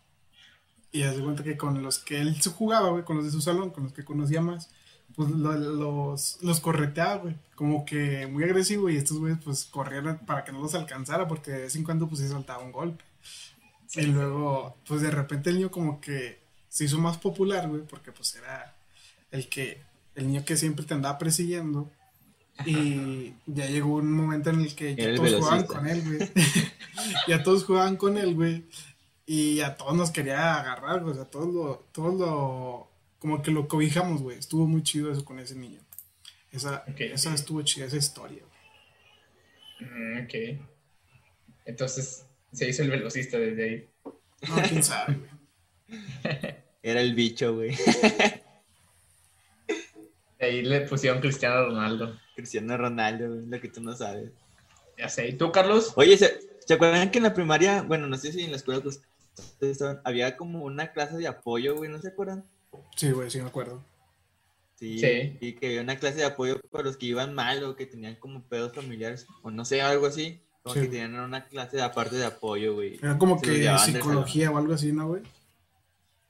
Y hace cuenta que con los que él jugaba, güey, con los de su salón, con los que conocía más, pues lo- los, los correteaba, güey. Como que muy agresivo y estos güeyes pues corrían para que no los alcanzara porque de vez en cuando pues se saltaba un golpe. Y luego, pues de repente el niño como que se hizo más popular, güey, porque pues era el que, el niño que siempre te andaba persiguiendo. Y ya llegó un momento en el que ya el todos jugaban velocista. con él, güey. ya todos jugaban con él, güey. Y a todos nos quería agarrar, güey. O sea, todos lo, todos lo, como que lo cobijamos, güey. Estuvo muy chido eso con ese niño. Esa, esa estuvo chida, esa historia. güey. Mm, ok. Entonces se hizo el velocista desde ahí. No, quién sabe, güey. Era el bicho, güey. Ahí le pusieron Cristiano Ronaldo. Cristiano Ronaldo, lo que tú no sabes. Ya sé. ¿Y tú, Carlos? Oye, ¿se, ¿se acuerdan que en la primaria, bueno, no sé si en la escuela había como una clase de apoyo, güey, ¿no se acuerdan? Sí, güey, sí me acuerdo. Sí, Sí. Y que había una clase de apoyo para los que iban mal o que tenían como pedos familiares, o no sé, algo así. Como Sí. que tenían una clase de aparte de apoyo, güey. Era como Se que psicología o algo así, ¿no, güey?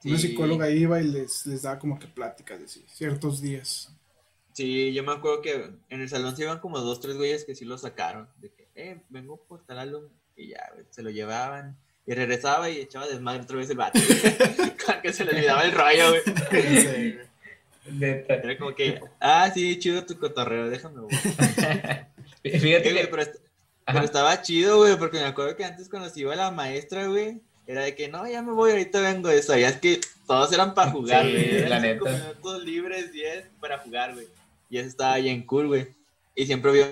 Una psicóloga iba y les, les daba como que pláticas de sí, ciertos días. Sí, yo me acuerdo que en el salón se iban como dos, tres güeyes que sí lo sacaron. De que, eh, vengo por tal alumno. Y ya, güey, se lo llevaban. Y regresaba y echaba desmadre otra vez el vato. que se le olvidaba el rollo, güey. Sí. Era como que, ah, sí, chido tu cotorreo, déjame, güey. Fíjate güey, pero, est- Ajá. pero estaba chido, güey, porque me acuerdo que antes cuando se iba la maestra, güey, era de que, no, ya me voy, ahorita vengo de eso. Ya es que todos eran para jugar, Sí, güey. la Eran cinco neta. minutos libres, 10 para jugar, güey. Y eso estaba bien cool, güey. Y siempre vio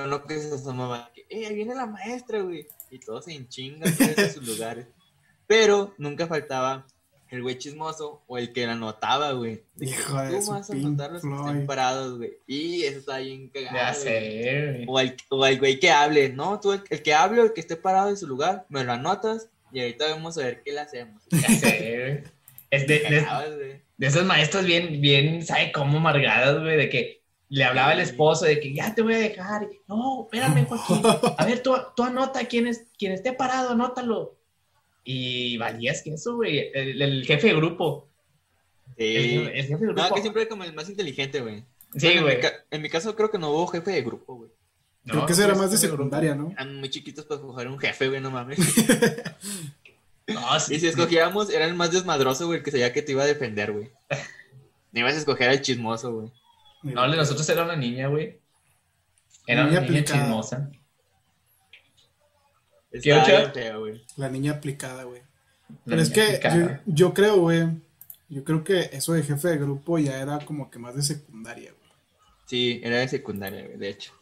uno que se asomaba, que, eh, ahí viene la maestra, güey. Y todos se enchingan todos en sus lugares. Pero nunca faltaba el güey chismoso o el que la anotaba, güey. Hijo de tú su vas a anotar los que estén parados, güey. Y eso está bien cagado. Ya sé, güey. O al güey que hable, no, tú el, el que hable o el que esté parado en su lugar, me lo anotas y ahorita vamos a ver qué le hacemos. Ya sé, güey. Es de, de, de esos maestros bien, bien, ¿sabe cómo amargadas, güey? De que le hablaba el esposo de que ya te voy a dejar. Y, no, espérame, Joaquín. A ver, tú, tú anota quién, es, quién esté parado, anótalo. Y valías que eso, güey. El, el jefe de grupo. Sí. El, el jefe de grupo. No, que siempre como el más inteligente, güey. Sí, Bueno, güey. En, mi ca- en mi caso creo que no hubo jefe de grupo, güey. Creo que eso era más de secundaria, ¿no? Eran muy chiquitos para escoger un jefe, güey, no mames. No, sí. Y si escogíamos, era el más desmadroso, güey, el que sabía que te iba a defender, güey. No ibas a escoger al chismoso, güey. No, el de nosotros era una niña, güey. Era Niña una niña aplicada. chismosa. Estaba ocho? La niña aplicada, güey. Pero es que yo, yo creo, güey, yo creo que eso de jefe de grupo ya era como que más de secundaria, güey. Sí, era de secundaria, güey, de hecho.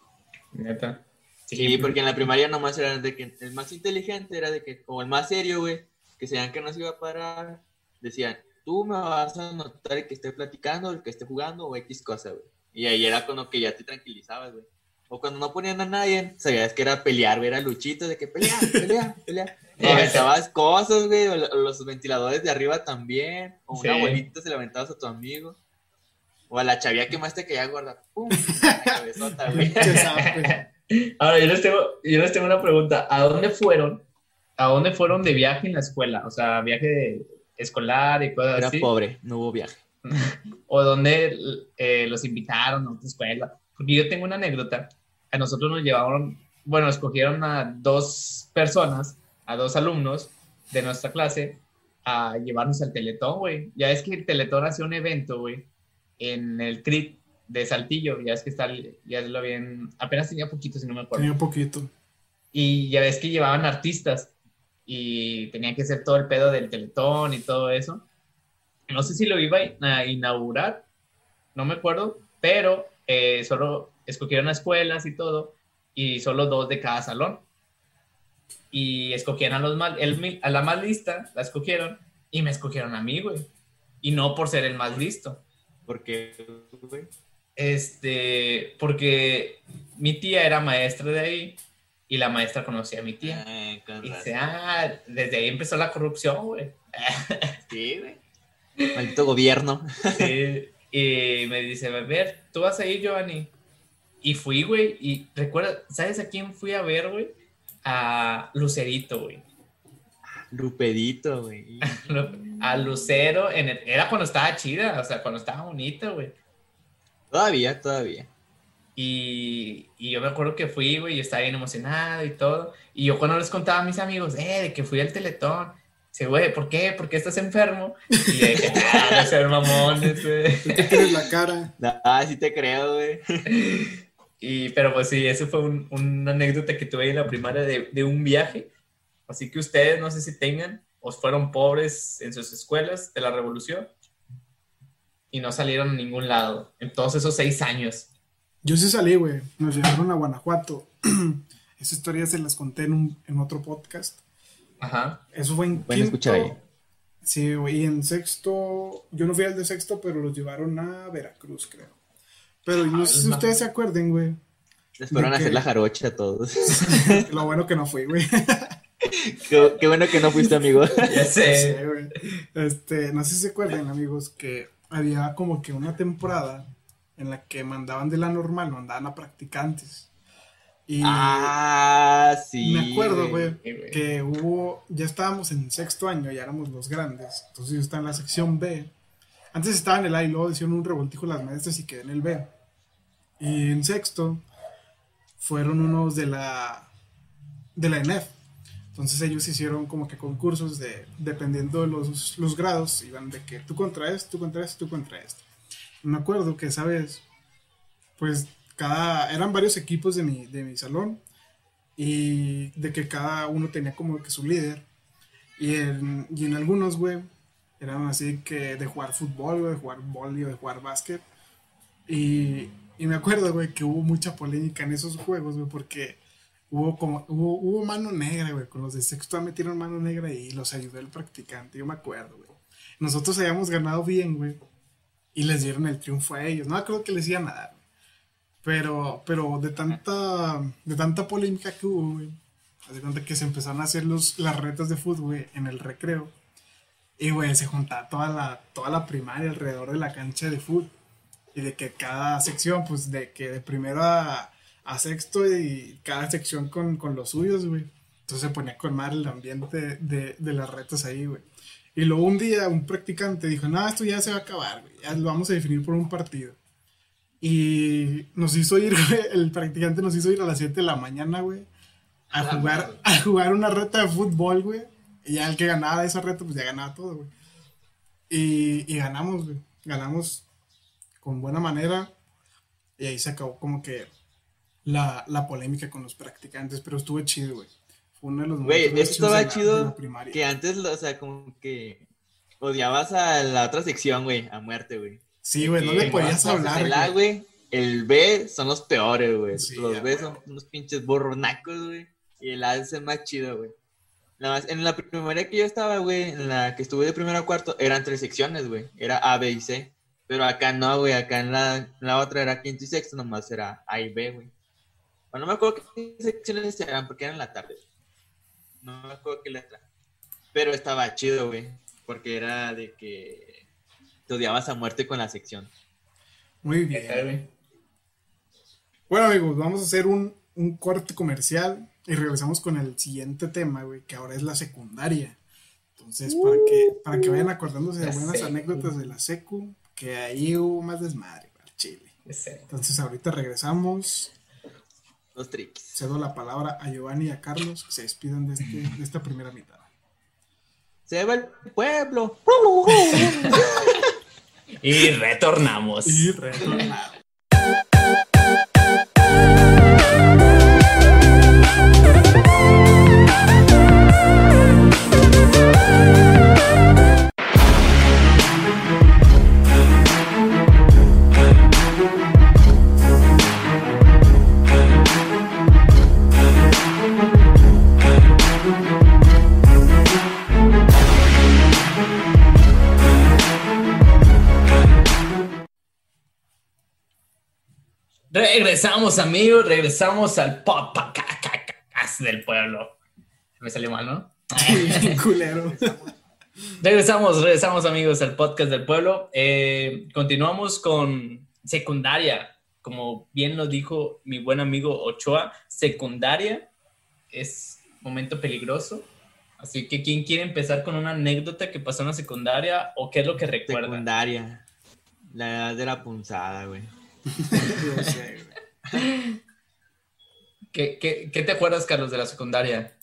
Neta. Sí, porque en la primaria nomás era de que el más inteligente era de que, o el más serio, güey, que sabían que no se iba a parar, decían, tú me vas a notar el que esté platicando, el que esté jugando o X cosa, güey. Y ahí era cuando que ya te tranquilizabas, güey. O cuando no ponían a nadie, sabías que era pelear, güey, era luchito de que pelea, pelea, pelea. O aventabas cosas, güey, o los ventiladores de arriba también, o una Sí. bolita se la aventabas a tu amigo. O a la chavía que más te quería gorda. ¡Pum! La cabezota, güey. Zape. Ahora, yo les, tengo, yo les tengo una pregunta. ¿A dónde fueron? ¿A dónde fueron de viaje en la escuela? O sea, viaje escolar y cosas Era así. pobre, no hubo viaje. ¿O dónde eh, los invitaron a otra escuela? Porque yo tengo una anécdota. A nosotros nos llevaron, bueno, escogieron a dos personas, a dos alumnos de nuestra clase, a llevarnos al Teletón, güey. Ya es que el Teletón hacía un evento, güey, en el CRIT de Saltillo. Ya es que está, ya lo habían, apenas tenía poquito, si no me acuerdo. Tenía poquito. Y ya ves que llevaban artistas y tenían que hacer todo el pedo del teletón y todo eso. No sé si lo iba a inaugurar, no me acuerdo, pero eh, solo escogieron escuelas y todo, y solo dos de cada salón. Y escogieron a los más, el, a la más lista, la escogieron, y me escogieron a mí, güey. Y no por ser el más listo. Porque. Este, porque mi tía era maestra de ahí y la maestra conocía a mi tía. Ay, con Y dice, ah, desde ahí empezó la corrupción, güey. Sí, güey. Maldito gobierno. Sí, y me dice, a ver, tú vas a ir, Giovanni. Y fui, güey, y recuerda, ¿sabes a quién fui a ver, güey? A Lucerito, güey. Lupedito, güey. A Lucero, en el- era cuando estaba chida, o sea, cuando estaba bonita, güey. Todavía, todavía. Y, y yo me acuerdo que fui, güey, y estaba bien emocionado y todo. Y yo cuando les contaba a mis amigos, eh, de que fui al Teletón. Dice, güey, ¿por qué? ¿Por qué estás enfermo? Y de que, ah, no ser mamones, güey. ¿Tú qué tienes la cara? Ah, sí te creo, güey. Y, pero pues sí, eso fue un- una anécdota que tuve en la primaria de, de un viaje. Así que ustedes, no sé si tengan, o fueron pobres en sus escuelas de la revolución y no salieron a ningún lado en todos esos seis años. Yo sí salí, güey. Nos llevaron a Guanajuato. Esa historia se las conté en, un, en otro podcast. Ajá. Eso fue en Pueden quinto. escuchar ahí. Sí, güey. Y en sexto. Yo no fui al de sexto, pero los llevaron a Veracruz, creo. Pero no sé si no. ustedes se acuerden, güey. Les fueron a hacer la jarocha a todos. Lo bueno que no fui, güey. qué, qué bueno que no fuiste, amigo. Ya Sí, sé. güey. Este, no sé si se acuerdan, amigos, que había como que una temporada en la que mandaban de la normal, mandaban a practicantes. Y Ah, sí. me acuerdo, güey, que hubo, ya estábamos en sexto año, ya éramos los grandes. Entonces yo estaba en la sección B. Antes estaba en el A y luego hicieron un revoltijo las maestras y quedé en el B. Y en sexto fueron unos de la de la ENEF. Entonces ellos hicieron como que concursos de, dependiendo de los, los grados, iban de que tú contra esto, tú contra esto, tú contra esto. Me acuerdo que esa vez, pues cada, eran varios equipos de mi, de mi salón y de que cada uno tenía como que su líder. Y en, y en algunos, güey, eran así que de jugar fútbol, güey, de jugar volley o de jugar básquet. Y, y me acuerdo, güey, que hubo mucha polémica en esos juegos, güey, porque hubo como, hubo, hubo mano negra, güey, con los de sexto metieron mano negra y los ayudó el practicante, yo me acuerdo, güey. Nosotros habíamos ganado bien, güey, y les dieron el triunfo a ellos. No creo que les iban a dar. Pero, pero de tanta, de tanta polémica que hubo, güey, de cuenta que se empezaron a hacer los, las retas de fútbol, güey, en el recreo. Y, güey, se juntaba toda la, toda la primaria alrededor de la cancha de fútbol. Y de que cada sección, pues, de que de primero a, a sexto y cada sección con, con los suyos, güey. Entonces se ponía con mal el ambiente de, de las retas ahí, güey. Y luego un día un practicante dijo, no, esto ya se va a acabar, güey. Ya lo vamos a definir por un partido. Y nos hizo ir, güey, el practicante nos hizo ir a las 7 de la mañana, güey. A Ah, jugar, a jugar una reta de fútbol, güey. Y ya el que ganaba esa reta, pues ya ganaba todo, güey. Y, y ganamos, güey. Ganamos con buena manera. Y ahí se acabó como que la, la polémica con los practicantes. Pero estuvo chido, güey. Fue uno de los Güey, esto estaba la- chido que antes, o sea, como que odiabas a la otra sección, güey, a muerte, güey. Sí, güey, no le podías hablar, El A, güey. el B son los peores, güey. Sí, los B son unos pinches borronacos, güey. Y el A es el más chido, güey. Nada más, en la primaria que yo estaba, güey, en la que estuve de primero a cuarto, eran tres secciones, güey. Era A, B y C. Pero acá no, güey. Acá en la, en la otra era quinto y sexto, nomás era A y B, güey. Bueno, no me acuerdo qué secciones eran, porque eran en la tarde. No me acuerdo qué letra. Pero estaba chido, güey. Porque era de que te odiabas a muerte con la sección. Muy bien. Bueno, amigos, vamos a hacer un, un corte comercial y regresamos con el siguiente tema, güey, que ahora es la secundaria. Entonces, para que, para que vayan acordándose de buenas secu. anécdotas de la secu, que ahí hubo más desmadre, al chile. Entonces, ahorita regresamos. Los tricks. Cedo la palabra a Giovanni y a Carlos, que se despidan de, este, de esta primera mitad. Se va el pueblo. Y retornamos. Y retornado. Regresamos, amigos, regresamos al podcast del pueblo. Me salió mal, ¿no? Sí, culero. Regresamos, regresamos, amigos, al podcast del pueblo. Eh, continuamos con secundaria. Como bien lo dijo mi buen amigo Ochoa, secundaria es momento peligroso. Así que, ¿quién quiere empezar con una anécdota que pasó en la secundaria o qué es lo que recuerda? Secundaria. La edad de la punzada, güey. Yo sé, güey. ¿Qué, qué, qué te acuerdas, Carlos, de la secundaria?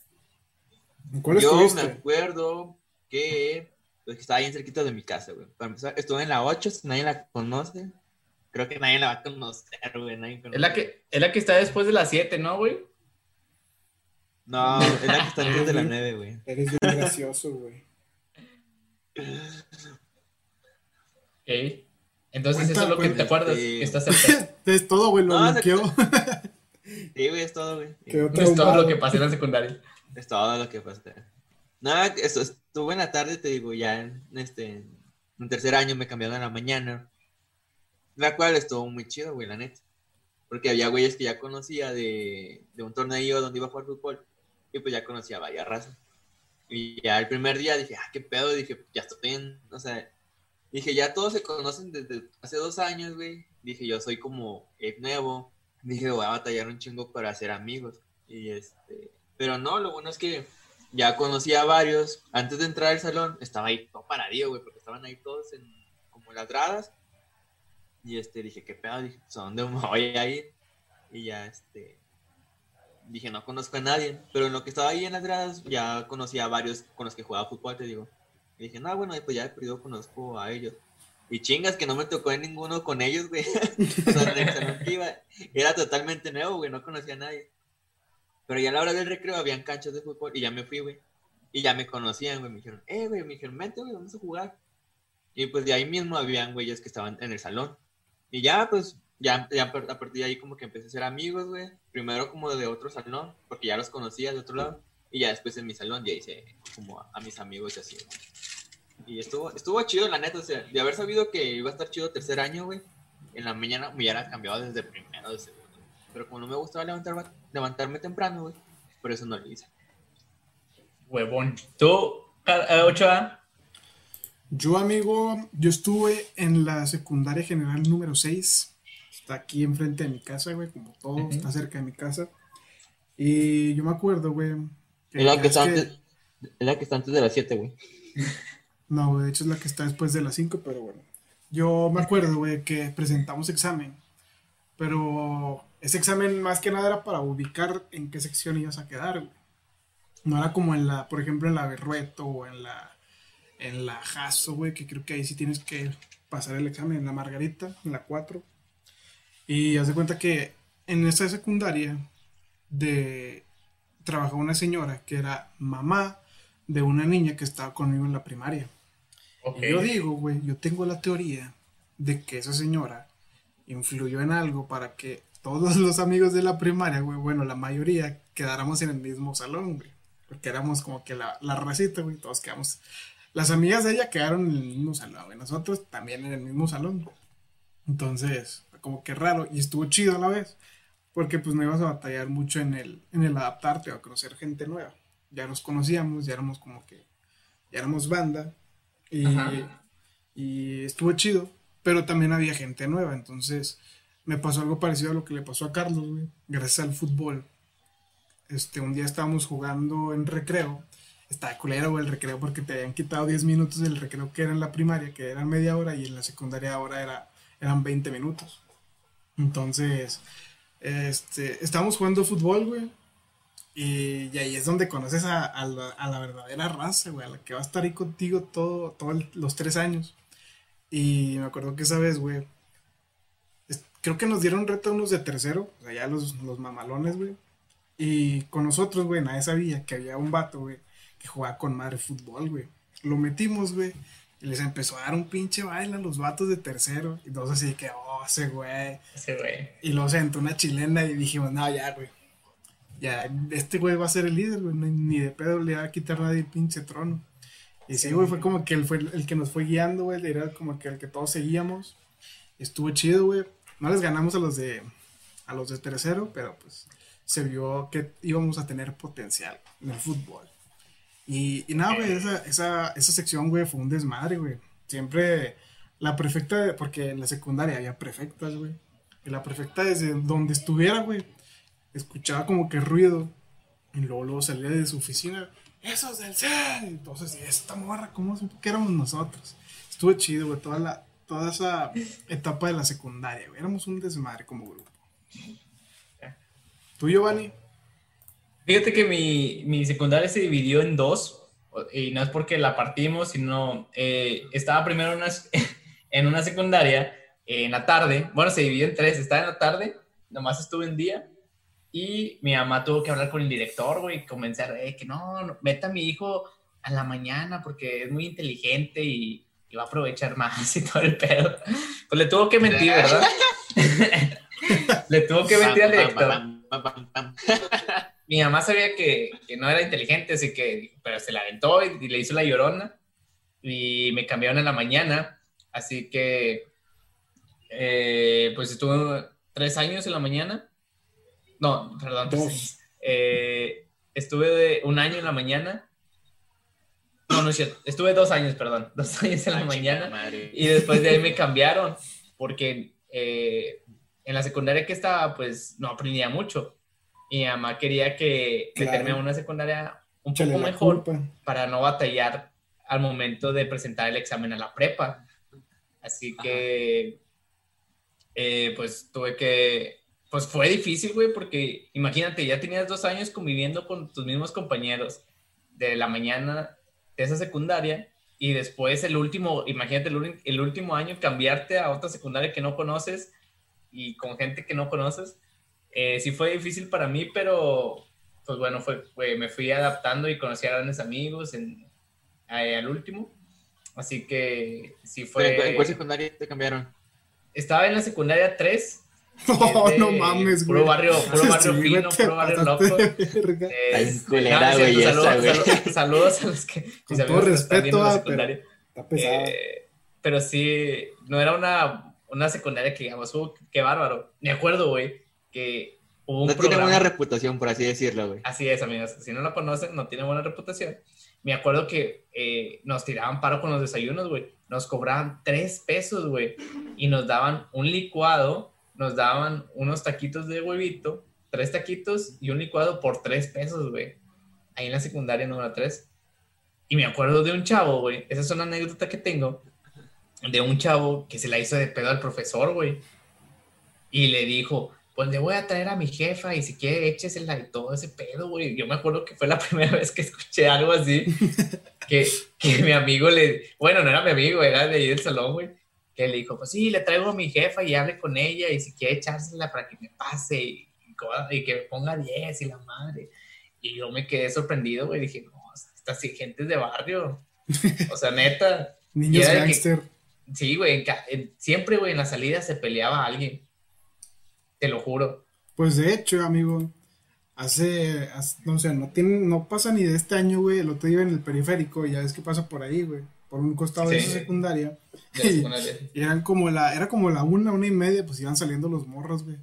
¿En cuál Yo me acuerdo que, pues, que estaba bien cerquita de mi casa, güey. Para empezar, estuve en la 8, si nadie la conoce. Creo que nadie la va a conocer, güey. Nadie conoce. Es la que, es la que está después de las 7, ¿no, güey? No, es la que está antes de la 9, güey. Eres bien gracioso, güey. Ok. Entonces, Cuenta, eso es lo que cuenta. te acuerdas, Sí. que está cerca. Es todo, güey, lo No, bloqueó. Sí, güey, es todo, güey. Es todo lo que pasé en la secundaria. Es todo lo que pasa. Nada, eso estuve en la tarde, te digo, ya en este en tercer año me cambiaron a la mañana. La cual estuvo muy chido, güey, la neta. Porque había güeyes que ya conocía de, de un torneo donde iba a jugar fútbol. Y pues ya conocía varias razas. Y ya el primer día dije, ah, qué pedo, dije, ya estoy bien, o sea, dije, ya todos se conocen desde hace dos años, güey. Dije, yo soy como nuevo. Dije, voy a batallar un chingo para hacer amigos. Y este, pero no, lo bueno es que ya conocí a varios. Antes de entrar al salón, estaba ahí todo paradillo, güey, porque estaban ahí todos en como las gradas. Y este, dije, ¿qué pedo? Dije, pues, ¿a dónde me voy a ir? Y ya, este, dije, no conozco a nadie. Pero en lo que estaba ahí en las gradas, ya conocí a varios con los que jugaba fútbol, te digo. Y dije, no, bueno, pues ya de perdido conozco a ellos. Y chingas que no me tocó en ninguno con ellos, güey. o sea, el salón que iba, era totalmente nuevo, güey, no conocía a nadie. Pero ya a la hora del recreo habían canchas de fútbol y ya me fui, güey. Y ya me conocían, güey. Me dijeron, eh, güey, me dijeron, vente, güey, vamos a jugar. Y pues de ahí mismo habían güeyes que estaban en el salón. Y ya, pues, ya, ya a partir de ahí como que empecé a ser amigos, güey. Primero como de otro salón, porque ya los conocía de otro lado. Y ya después en mi salón ya hice como a, a mis amigos y así. güey. Y estuvo, estuvo chido, la neta, o sea, de haber sabido que iba a estar chido tercer año, güey. En la mañana me hubiera cambiado desde primero, de segundo. Pero como no me gustaba levantar, levantarme temprano, güey, por eso no lo hice. Huevón. ¿Tú, Car- eh, Ochoa? Yo, amigo, yo estuve en la secundaria general número 6. Está aquí enfrente de mi casa, güey, como todo, Ujú. está cerca de mi casa. Y yo me acuerdo, güey. Es la que es está que- antes, es la que está antes de las 7, güey. No, güey, de hecho es la que está después de las 5, pero bueno. Yo me acuerdo, güey, que presentamos examen. Pero ese examen más que nada era para ubicar en qué sección ibas a quedar, güey. No era como en la, por ejemplo, en la Berrueto o en la, en la Jaso, güey, que creo que ahí sí tienes que pasar el examen, en la Margarita, en la 4. Y haz de cuenta que en esa secundaria, de trabajaba una señora que era mamá de una niña que estaba conmigo en la primaria. Y yo digo, güey, yo tengo la teoría de que esa señora influyó en algo para que todos los amigos de la primaria, güey, bueno, la mayoría quedáramos en el mismo salón, güey. Porque éramos como que la, la racita, güey, todos quedamos. Las amigas de ella quedaron en el mismo salón, güey. Nosotros también en el mismo salón. Entonces, como que raro. Y estuvo chido a la vez. Porque pues no ibas a batallar mucho en el, en el adaptarte a conocer gente nueva. Ya nos conocíamos, ya éramos como que, ya éramos banda. Y, y estuvo chido. Pero también había gente nueva. Entonces, me pasó algo parecido a lo que le pasó a Carlos, güey. Gracias al fútbol. Este, un día estábamos jugando en recreo. Estaba culero, güey, el recreo porque te habían quitado 10 minutos del recreo que era en la primaria, que era media hora, y en la secundaria ahora era, eran 20 minutos. Entonces, este, estábamos jugando fútbol, güey. Y, ahí es donde conoces a, la, verdadera raza, güey, a la que va a estar ahí contigo todo, todos los tres años. Y me acuerdo que esa vez, güey, creo que nos dieron reto unos de tercero, o sea, ya los, los mamalones, güey. Y con nosotros, güey, nadie sabía que había un vato, güey, que jugaba con madre fútbol, güey. Lo metimos, güey, y les empezó a dar un pinche baile a los vatos de tercero. Y todos así que, oh, ese güey. Ese güey. Y luego sentó una chilena y dijimos, no, ya, güey. Ya, este güey va a ser el líder, güey. Ni de pedo le va a quitar nadie el pinche trono. Y sí, güey, fue como que él fue el que nos fue guiando, güey. Era como que el que todos seguíamos. Estuvo chido, güey. No les ganamos a los de a los de tercero, pero pues se vio que íbamos a tener potencial en el fútbol. Y, y nada, güey, esa, esa, esa sección, güey, fue un desmadre, güey. Siempre la prefecta, porque en la secundaria había prefectas, güey. Y la prefecta desde donde estuviera, güey, escuchaba como que ruido. Y luego, luego salía de su oficina. ¡Eso es del CEL! Entonces, esta morra, ¿cómo que éramos nosotros? Estuvo chido, güey, toda, la, toda esa etapa de la secundaria, güey. Éramos un desmadre como grupo. ¿Tú, Giovanni? Fíjate que mi, mi secundaria se dividió en dos, y no es porque la partimos, sino eh, estaba primero en una, en una secundaria en la tarde, bueno, se dividió en tres, estaba en la tarde, nomás estuve en día, y mi mamá tuvo que hablar con el director, güey, convencer, eh, que no, no, meta a mi hijo a la mañana porque es muy inteligente y, y va a aprovechar más y todo el pedo. Pues le tuvo que mentir, ¿verdad? le tuvo que mentir al director. Mi mamá sabía que, que, no era inteligente, así que, pero se la aventó y, le hizo la llorona y me cambiaron en la mañana, así que, eh, pues estuve tres años en la mañana. No, perdón, eh, estuve de un año en la mañana no, no es cierto. Estuve dos años, perdón. Dos años en la mañana. Y después de ahí me cambiaron. Porque eh, en la secundaria que estaba, pues no aprendía mucho. Y mi mamá quería que meterme a una secundaria un poco mejor para no batallar al momento de presentar el examen a la prepa. Así que, eh, pues tuve que, pues fue difícil, güey, porque imagínate, ya tenías dos años conviviendo con tus mismos compañeros de la mañana de esa secundaria y después el último, imagínate el, último año cambiarte a otra secundaria que no conoces y con gente que no conoces. Eh, sí fue difícil para mí, pero pues bueno, fue, me fui adaptando y conocí a grandes amigos en, al último. Así que sí fue... ¿En cuál secundaria te cambiaron? Estaba en la secundaria 3 No, no mames, güey. Puro barrio, puro barrio fino, puro barrio loco. Eh, culera, güey, saludos, saludos, a los que. Con todo respeto, a, pero, está eh, pero sí, no era una, una secundaria que digamos, uh, qué bárbaro. Me acuerdo, güey, que hubo un No tiene buena reputación, por así decirlo, güey. Así es, amigos. Si no lo conocen, no tiene buena reputación. Me acuerdo que eh, nos tiraban paro con los desayunos, güey. Nos cobraban tres pesos, güey. Y nos daban un licuado nos daban unos taquitos de huevito, tres taquitos y un licuado por tres pesos, güey. Ahí en la secundaria número tres. Y me acuerdo de un chavo, güey. Esa es una anécdota que tengo. De un chavo que se la hizo de pedo al profesor, güey. Y le dijo, pues le voy a traer a mi jefa y si quiere échesela y todo ese pedo, güey. Yo me acuerdo que fue la primera vez que escuché algo así. que, que mi amigo le... Bueno, no era mi amigo, era de ahí del salón, güey que le dijo, pues sí, le traigo a mi jefa y hable con ella y si quiere echársela para que me pase y, que me ponga 10 y la madre. Y yo me quedé sorprendido, güey. Dije, no, estas gente de barrio. O sea, neta. Niños de que- gangster. Sí, güey. siempre, güey, en la salida se peleaba alguien. Te lo juro. Pues de hecho, amigo, hace, hace- no sé, no tiene, no pasa ni de este año, güey, el otro día en el periférico, y ya ves que pasa por ahí, güey, por un costado de esa secundaria, De la secundaria. y eran como la, era como la una, una y media, pues iban saliendo los morros, güey.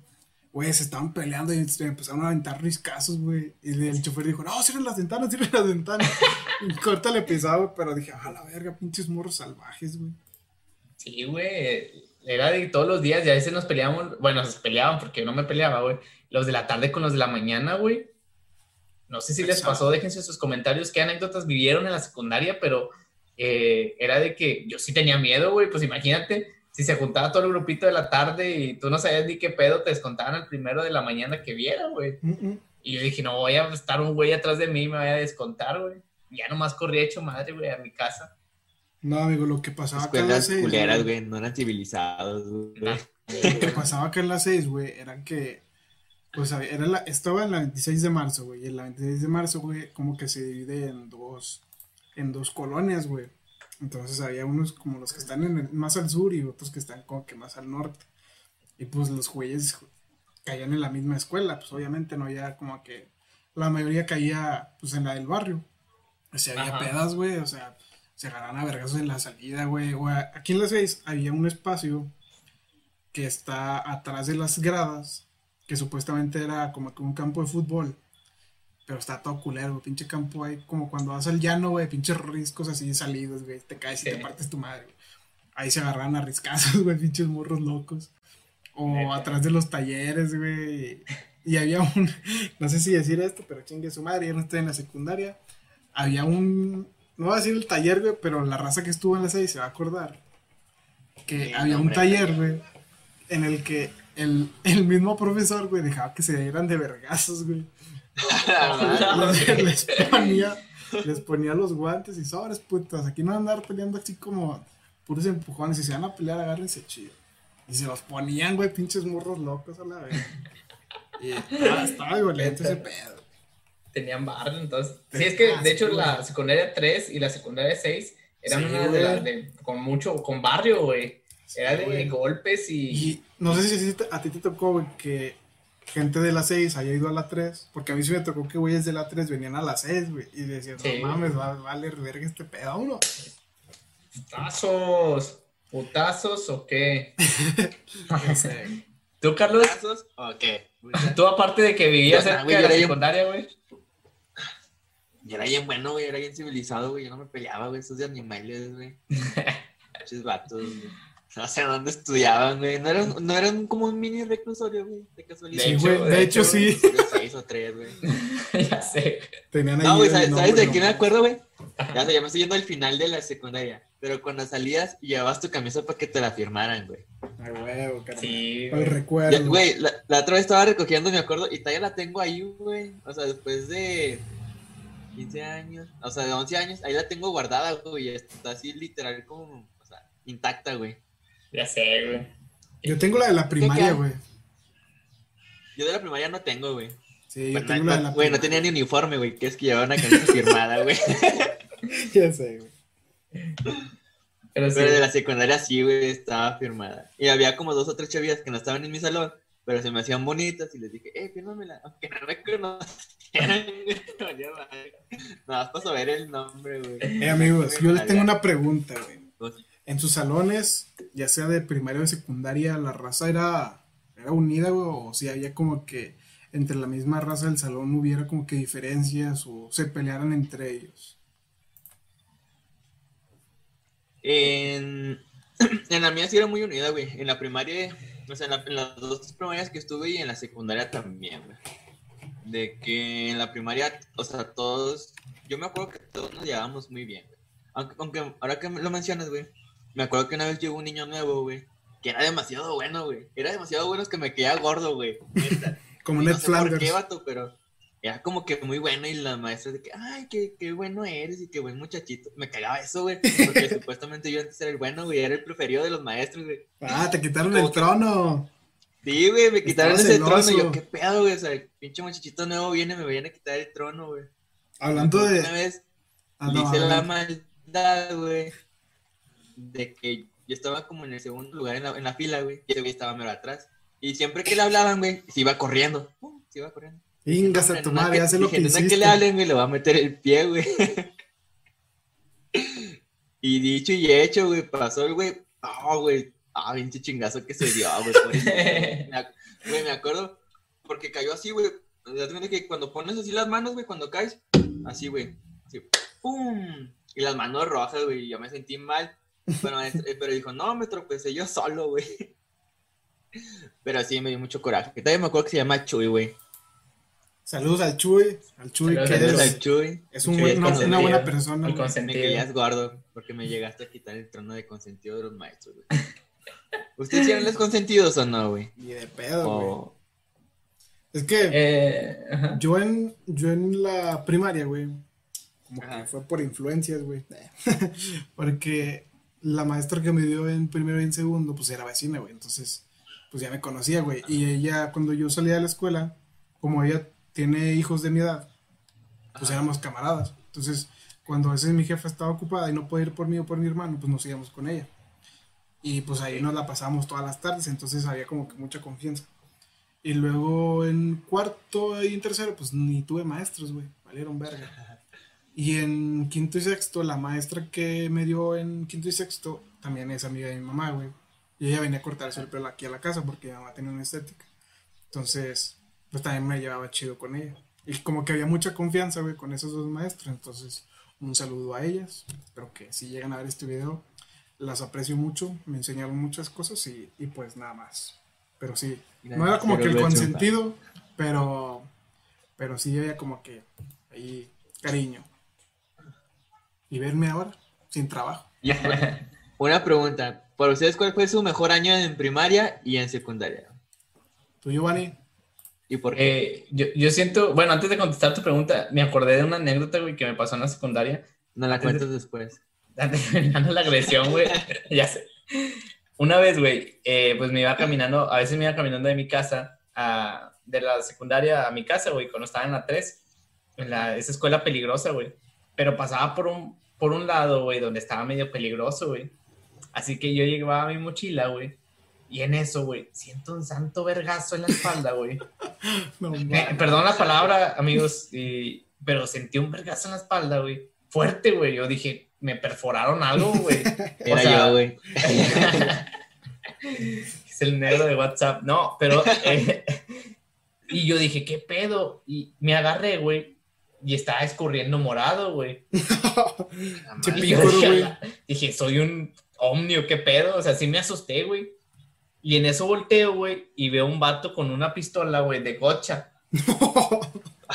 Güey, se estaban peleando y se empezaron a aventar riscazos, güey. Y el chofer dijo, no, cierren las ventanas, cierren las ventanas. y corta le pesaba, güey, pero dije, ah, la verga, pinches morros salvajes, güey. Sí, güey. Era de todos los días y a veces nos peleábamos. Bueno, se peleaban porque yo no me peleaba, güey. Los de la tarde con los de la mañana, güey. No sé si les pasó, déjense sus comentarios qué anécdotas vivieron en la secundaria, pero eh, era de que yo sí tenía miedo, güey. Pues imagínate, si se juntaba todo el grupito de la tarde y tú no sabías ni qué pedo, te descontaban al primero de la mañana que viera, güey. Mm, mm. Y yo dije, no voy a estar un güey atrás de mí me voy a descontar, güey. Ya nomás corrí hecho madre, güey, a mi casa. No, amigo, lo que pasaba acá en las Escuelas seis, culeras, güey, no eran civilizados, güey. Lo que pasaba acá en las 6, güey, era que, pues, había- era la, estaba en la 26 de marzo, güey, y en la 26 de marzo, güey, como que se divide en dos, en dos colonias, güey. Entonces había unos como los que están en el- más al sur y otros que están como que más al norte. Y pues los güeyes caían en la misma escuela, pues obviamente no había como que, la mayoría caía, pues, en la del barrio. O sea, había Ajá. pedas, güey, o sea, se agarraban a vergazos en la salida, güey. Aquí en las 6 había un espacio que está atrás de las gradas, que supuestamente era como que un campo de fútbol, pero está todo culero, güey, pinche campo ahí, como cuando vas al llano, güey, pinches riscos así salidos, güey, te caes y te partes tu madre. güey. Ahí se agarran a riscazos, güey, pinches morros locos. O atrás de los talleres, güey. Y había un, no sé si decir esto, pero chingue su madre, yo no estoy en la secundaria. Había un, no voy a decir el taller, güey, pero la raza que estuvo en la 6 se va a acordar. Que Sí, había un taller, güey, en el que el, el mismo profesor, güey, dejaba que se dieran de vergazos, güey. les, les ponía, les ponía los guantes y sobres, putas. Aquí no van a andar peleando así como puros empujones. Si se van a pelear, agárrense chido. Y se los ponían, güey, pinches morros locos a la vez. Y estaba, estaba violento ese pedo. Tenían barrio, entonces. Sí, es que Ah, de hecho la secundaria 3 y la secundaria 6 eran Sí, una de las de con mucho, con barrio, güey. Era de golpes y. Y no sé si a ti te tocó, güey, que gente de la 6 haya ido a la 3. Porque a mí sí me tocó que güeyes de la 3 venían a la 6, güey. Y decían, Sí. no mames, va, vale verga este pedo, uno. ¿Putazos? ¿Putazos o qué? No sé. ¿Tú, Carlos? ¿Casos o qué? Tú, aparte de que vivías cerca de la secundaria, güey. Yo era bien bueno, güey, era bien civilizado, güey. Yo no me peleaba, güey, esos de animales, güey. Muchos vatos, güey. No sé dónde estudiaban, güey. No eran, no eran como un mini reclusorio, güey, de casualidad. Sí, hecho, güey, de de hecho hecho, sí. De seis o tres, güey. ya sé. Tenían ahí No, güey, ¿sabes, nombre, ¿sabes de qué me acuerdo, güey? Ya sé, ya me estoy yendo al final de la secundaria. Pero cuando salías, llevabas tu camisa para que te la firmaran, güey. Ay, huevo, carnal. Sí, güey. recuerdo. Ya, Güey, la, la otra vez estaba recogiendo, me acuerdo, y todavía la tengo ahí, güey. O sea, después de 15 años, o sea, de 11 años, ahí la tengo guardada, güey. y Está así literal como, o sea, intacta, güey. Ya sé, güey. Yo tengo la de la primaria, güey. Yo de la primaria no tengo, güey. Sí, yo Bueno, tengo no- la de la Güey, no tenía ni uniforme, güey, que es que llevaba una camisa firmada, güey. Ya sé, güey. Pero sí. Pero de la secundaria sí, güey, estaba firmada. Y había como dos o tres chavillas que no estaban en mi salón, pero se me hacían bonitas y les dije, eh, fírmamela, aunque no me. Nada más para saber el nombre, güey. Eh, amigos, yo les tengo una pregunta, güey. Pues, En sus salones, ya sea de primaria o de secundaria, ¿la raza era, era unida, güey? O si había como que entre la misma raza del salón hubiera como que diferencias o se pelearan entre ellos. En, en la mía sí era muy unida, güey. En la primaria, o sea, en, la- en las dos primarias que estuve y en la secundaria también, güey. De que en la primaria, o sea, todos, yo me acuerdo que todos nos llevábamos muy bien, güey. Aunque, aunque ahora que lo mencionas, güey, me acuerdo que una vez llegó un niño nuevo, güey, que era demasiado bueno, güey. Era demasiado bueno que me quedaba gordo, güey. Como Y Ned no sé por Flanders. qué, vato, pero era como que muy bueno y la maestra de que, ay, qué, qué bueno eres y qué buen muchachito. Me cagaba eso, güey, porque supuestamente yo antes era el bueno, güey, era el preferido de los maestros, güey. Ah, te quitaron Como el que- trono. Sí, güey, me quitaron ese trono. Y yo, qué pedo, güey. O sea, el pinche muchachito nuevo viene, me viene a quitar el trono, güey. Hablando de. Una vez Ah, le no, hice la maldad, güey, de que yo estaba como en el segundo lugar en la, en la fila, güey, y ese güey estaba mero atrás. Y siempre que le hablaban, güey, se iba corriendo. Pum, se iba corriendo. Ingas a tu madre, hace lo que hiciste. que le hablen, güey, le va a meter el pie, güey. y dicho y hecho, güey, pasó el güey. Ah, güey. Ah, pinche chingazo que se dio, güey. Me ac- Güey, me acuerdo, porque cayó así, güey. Ya te cuenta que cuando pones así las manos, güey, cuando caes, así, güey. Así, ¡pum! Y las manos rojas, güey. Yo me sentí mal. Pero, pero dijo, no, me tropecé yo solo, güey. Pero sí, me dio mucho coraje. Que también me acuerdo que se llama Chuy, güey. Saludos al Chuy. Al Chuy, Saludos que al Saludos es, al Chuy. es un Chuy buen- una, buena persona. Me querías gordo porque me llegaste a quitar el trono de consentido de los maestros, güey. ¿Ustedes eran los consentidos o no, güey? Ni de pedo, güey. Es que Eh, yo en, yo en la primaria, güey, como Ajá. que fue por influencias, güey. Porque la maestra que me dio en primero y en segundo, pues era vecina, güey. Entonces, pues ya me conocía, güey. Y ella, cuando yo salía de la escuela, como ella tiene hijos de mi edad, pues Ajá. éramos camaradas. Entonces, cuando a veces mi jefa estaba ocupada y no podía ir por mí o por mi hermano, pues nos íbamos con ella. Y pues ahí nos la pasábamos todas las tardes, entonces había como que mucha confianza. Y luego en cuarto y en tercero, pues ni tuve maestros, güey, valieron verga. Y en quinto y sexto, la maestra que me dio en quinto y sexto también es amiga de mi mamá, güey. Y ella venía a cortarse el pelo aquí a la casa porque mi mamá tenía una estética. Entonces, pues también me llevaba chido con ella. Y como que había mucha confianza, güey, con esos dos maestros. Entonces, un saludo a ellas. Espero que si llegan a ver este video, las aprecio mucho. Me enseñaron muchas cosas y, y pues nada más. Pero sí, no era como que el consentido, pero, pero sí había como que ahí cariño. Y verme ahora, sin trabajo. Una pregunta. ¿Para ustedes cuál fue su mejor año en primaria y en secundaria? Tú, Giovanni, ¿Y por qué? Eh, yo, yo siento, bueno, antes de contestar tu pregunta, me acordé de una anécdota, güey, que me pasó en la secundaria. No la cuentas después. Terminando la agresión, güey. ya sé. Una vez, güey, eh, pues me iba caminando, a veces me iba caminando de mi casa, a- de la secundaria a mi casa, güey, cuando estaba en la 3, en la, esa escuela peligrosa, güey. Pero pasaba por un, por un lado, güey, donde estaba medio peligroso, güey. Así que yo llevaba mi mochila, güey. Y en eso, güey, siento un santo vergazo en la espalda, güey. no, Eh, perdón la palabra, amigos, y- pero sentí un vergazo en la espalda, güey. Fuerte, güey. Yo dije, me perforaron algo, güey. Era o sea- yo, güey. es el negro de WhatsApp. No, pero. eh, y yo dije, ¿qué pedo? Y me agarré, güey. Y estaba escurriendo morado, güey. Dije, dije, soy un omnio, ¿qué pedo? O sea, sí me asusté, güey. Y en eso volteo, güey, y veo un vato con una pistola, güey, de gocha.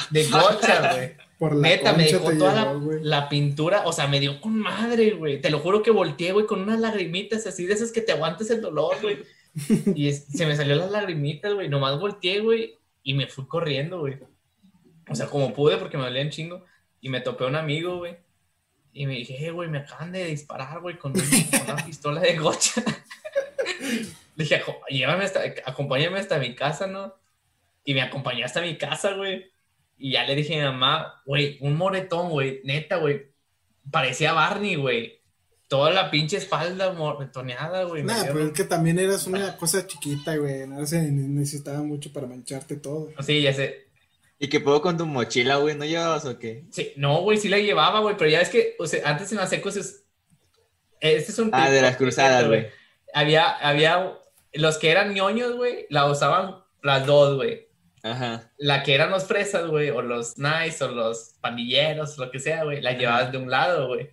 De gocha, güey. Por la Neta, me dejó toda la, pintura, o sea, me dio con madre, güey. Te lo juro que volteé, güey, con unas lagrimitas así de esas que te aguantes el dolor, güey. Y es- se me salió las lagrimitas, güey. Nomás volteé, güey, y me fui corriendo, güey. O sea, como pude porque me dolía un chingo. Y me topé a un amigo, güey. Y me dije, eh, güey, me acaban de disparar, güey, con, un- con una pistola de gocha. Le dije, "Aco- llévame hasta, acompáñame hasta mi casa, ¿no? Y me acompañó hasta mi casa, güey. Y ya le dije a mi mamá, güey, un moretón, güey, neta, güey. Parecía Barney, güey. Toda la pinche espalda moretoneada, güey. Nah, pero es que también eras una cosa chiquita, güey. No se necesitaba mucho para mancharte todo. Sí, ya sé. ¿Y qué puedo con tu mochila, güey? ¿No llevabas o qué? Sí, no, güey, sí la llevaba, güey, pero ya es que, o sea, antes en las secos es... Este es un... Ah, de las cruzadas, güey. Había, había... Los que eran ñoños, güey, la usaban las dos, güey. Ajá. La que eran los fresas, güey, o los nice, o los pandilleros, lo que sea, güey, la llevabas de un lado, güey.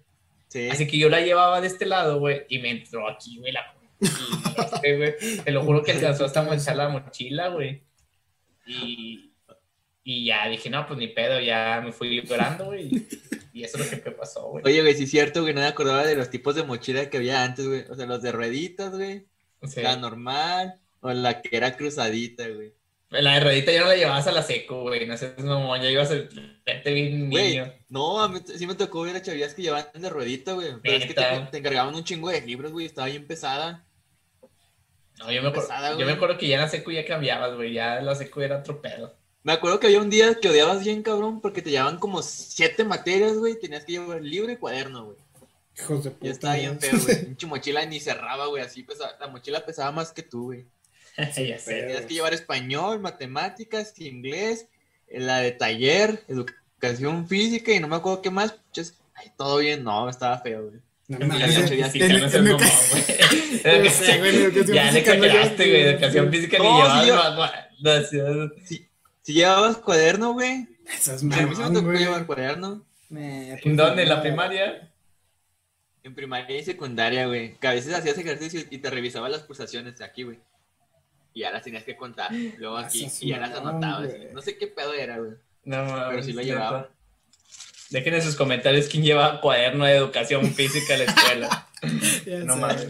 Sí. Así que yo la llevaba de este lado, güey, y me entró aquí, güey, la... y güey, te lo juro que alcanzó hasta manchar la mochila, güey. Y, y ya dije, no, pues ni pedo, ya me fui llorando, güey. Y, y eso es lo que me pasó, güey. Oye, güey, sí es cierto, güey, no me acordaba de los tipos de mochila que había antes, güey. O sea, los de rueditas, güey. Sí. La normal o la que era cruzadita, güey. La de ruedita ya no la llevabas a la seco, güey. No sé, no, ya ibas a verte bien Güey, niño. no, a mí sí me tocó ver a chavías que llevaban de ruedita, güey. Pero es que te, te encargaban un chingo de libros, güey. Estaba bien pesada. No, yo me, acuerdo, Pesada, yo me acuerdo que ya en la secu ya cambiabas, güey. Ya en la secu era otro pedo. Me acuerdo que había un día que odiabas bien, cabrón, porque te llevaban como siete materias, güey. Tenías que llevar libro y cuaderno, güey. Hijos de puta. Ya estaba bien feo, güey. Pinche mochila ni cerraba, güey. Así pesaba. La mochila pesaba más que tú, güey. ya sé. Tenías que llevar español, matemáticas, inglés, eh, la de taller, educación física y no me acuerdo qué más. Pinches, Ay, todo bien. No, estaba feo, güey. No no Ya le llevo- güey. Educación física ni llevabas. Si, llevabas cuaderno, güey. Esas A mí sí me mamón, tocó güey. llevar cuaderno. ¿En dónde? ¿En la primaria? En primaria y secundaria, güey. Que a veces hacías ejercicio y te revisaba las pulsaciones de aquí, güey. Y ya las tenías que contar. Luego aquí. Haces Y ya las anotabas. No sé qué pedo era, güey. No, mames, Pero sí lo llevaba. Dejen en sus comentarios quién lleva cuaderno de educación física a la escuela. No mames.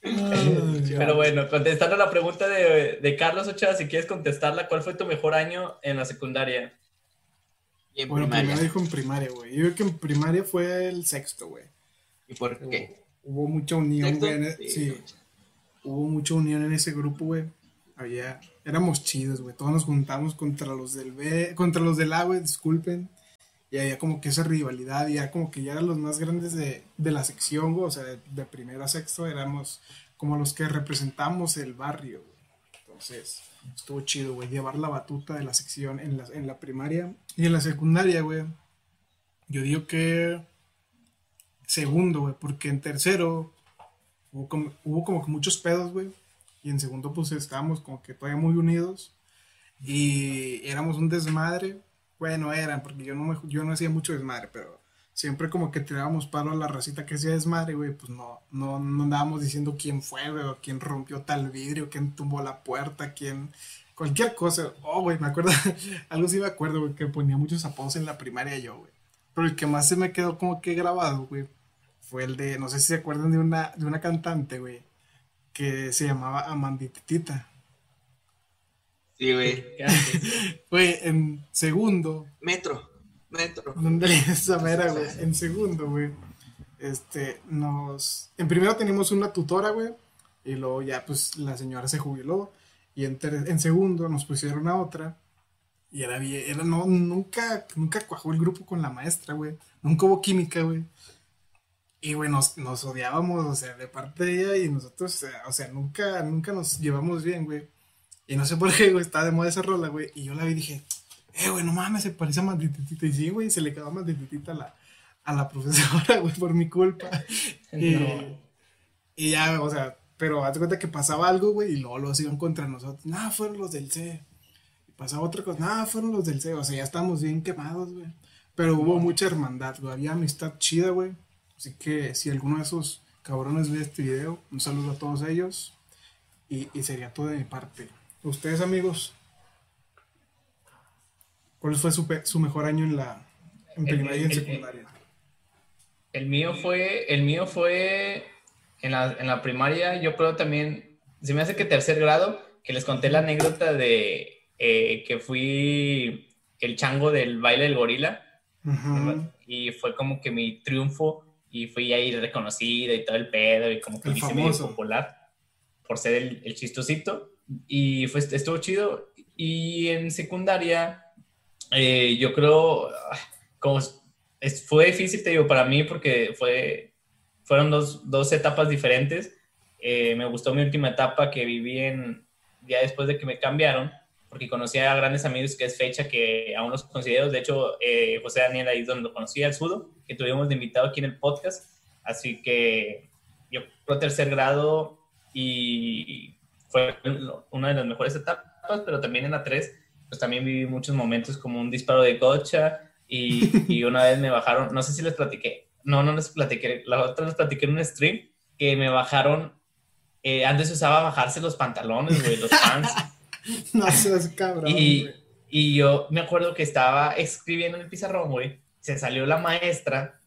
Pero bueno, contestando la pregunta de, de Carlos Ochoa, si quieres contestarla, ¿cuál fue tu mejor año en la secundaria? Y en Bueno, primaria. primero dijo en primaria, güey. Yo creo que en primaria fue el sexto, güey. ¿Y por qué? Hubo, hubo mucha unión, güey. Sí, Sí, no. Hubo mucha unión en ese grupo, güey. Había, éramos chidos, güey. Todos nos juntamos contra los del B, contra los del A, güey, disculpen. Y había como que esa rivalidad, ya como que ya eran los más grandes de, de la sección, güey. O sea, de, de primero a sexto éramos como los que representamos el barrio, güey. Entonces, estuvo chido, güey, llevar la batuta de la sección en la, en la primaria. Y en la secundaria, güey, yo digo que segundo, güey, porque en tercero hubo como, que muchos pedos, güey. Y en segundo, pues estábamos como que todavía muy unidos. Y éramos un desmadre. Bueno, eran, porque yo no, me, yo no hacía mucho desmadre, pero siempre como que tirábamos palo a la racita que hacía desmadre, güey. Pues no, no, no andábamos diciendo quién fue, güey, o quién rompió tal vidrio, quién tumbó la puerta, quién. Cualquier cosa. Oh, güey, me acuerdo. algo sí me acuerdo, güey, que ponía muchos apodos en la primaria yo, güey. Pero el que más se me quedó como que grabado, güey, fue el de, no sé si se acuerdan de una, de una cantante, güey, que se llamaba Amanditita. Sí, güey. Güey, en segundo, Metro. Metro. ¿dónde esa mera, güey? En segundo, güey, este, nos, en primero teníamos una tutora, güey, y luego ya, pues, la señora se jubiló, y en, ter- en segundo nos pusieron a otra, y era bien, era, no, nunca, nunca cuajó el grupo con la maestra, güey, nunca hubo química, güey. Y, güey, nos, nos odiábamos, o sea, de parte de ella y nosotros, o sea, nunca, nunca nos llevamos bien, güey. Y no sé por qué, güey, estaba de moda esa rola, güey. Y yo la vi y dije, eh, güey, no mames, se parece a Mandititita. Y sí, güey, se le quedó Mandititita a la, a la profesora, güey, por mi culpa. Y, No. y ya, o sea, pero haz de cuenta que pasaba algo, güey, y luego los iban contra nosotros. No, fueron los del C. Y pasaba otra cosa, no, fueron los del C. O sea, ya estábamos bien quemados, güey. Pero hubo mucha hermandad, güey. Había amistad chida, güey. Así que si alguno de esos cabrones ve este video, un saludo a todos ellos. Y, y sería todo de mi parte. Ustedes, amigos, ¿cuál fue su, su mejor año en la en primaria y en secundaria? El mío fue, el mío fue en la, en la primaria, yo creo también, se me hace que tercer grado, que les conté la anécdota de eh, que fui el chango del baile del gorila. Y fue como que mi triunfo y fui ahí reconocido y todo el pedo y como que hice medio popular por ser el, el chistosito y fue, estuvo chido. Y en secundaria, eh, yo creo, ah, como es- fue difícil, te digo, para mí porque fue, fueron dos, dos etapas diferentes. Eh, me gustó mi última etapa que viví en, ya después de que me cambiaron, porque conocí a grandes amigos que es fecha que aún los considero. De hecho, eh, José Daniel ahí es donde lo conocí, al Sudo, que tuvimos de invitado aquí en el podcast. Así que yo creo tercer grado y fue una de las mejores etapas, pero también en la 3, pues también viví muchos momentos como un disparo de cocha y, y una vez me bajaron, no sé si les platiqué, no, no les platiqué, la otra les platiqué en un stream que me bajaron, eh, antes usaba bajarse los pantalones, güey, los pants. No seas cabrón, Y, güey. y yo me acuerdo que estaba escribiendo en el pizarrón, güey. Se salió la maestra.